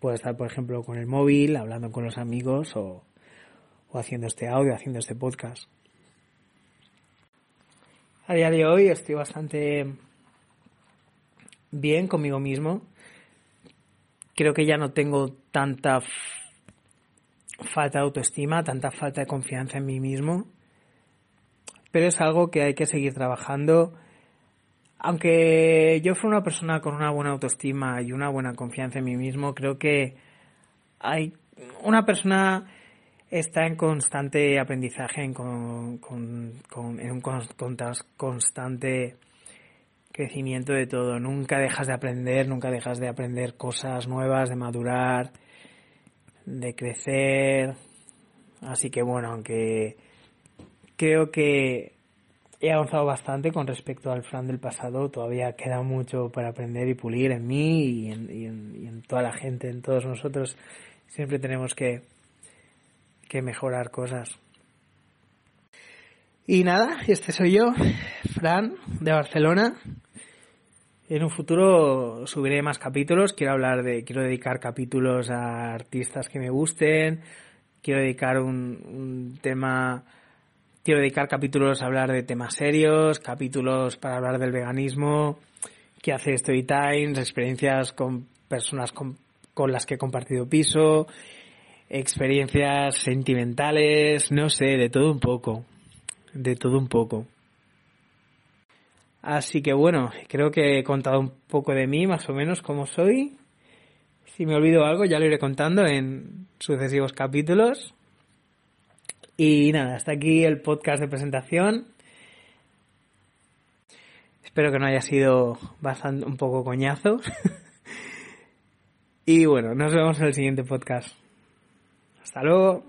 Puedes estar, por ejemplo, con el móvil, hablando con los amigos o, o haciendo este audio, haciendo este podcast. A día de hoy estoy bastante bien conmigo mismo. Creo que ya no tengo tanta falta de autoestima, tanta falta de confianza en mí mismo. Pero es algo que hay que seguir trabajando. Aunque yo fuera una persona con una buena autoestima y una buena confianza en mí mismo, creo que hay una persona está en constante aprendizaje, en, con, en un constante crecimiento de todo. Nunca dejas de aprender, nunca dejas de aprender cosas nuevas, de madurar, de crecer. Así que bueno, aunque creo que he avanzado bastante con respecto al Fran del pasado, todavía queda mucho para aprender y pulir en mí y en, y en, toda la gente, en todos nosotros. Siempre tenemos que, que mejorar cosas. Y nada, este soy yo, Fran, de Barcelona. En un futuro subiré más capítulos. Quiero hablar de, quiero dedicar capítulos a artistas que me gusten. Quiero dedicar un, un tema, quiero dedicar capítulos a hablar de temas serios, capítulos para hablar del veganismo, que hace Story Times, experiencias con personas con, con las que he compartido piso, experiencias sentimentales, no sé, de todo un poco. De todo un poco. Así que bueno, creo que he contado un poco de mí, más o menos cómo soy. Si me olvido algo, ya lo iré contando en sucesivos capítulos. Y nada, hasta aquí el podcast de presentación. Espero que no haya sido bastante un poco coñazo. [laughs] y bueno, nos vemos en el siguiente podcast. Hasta luego.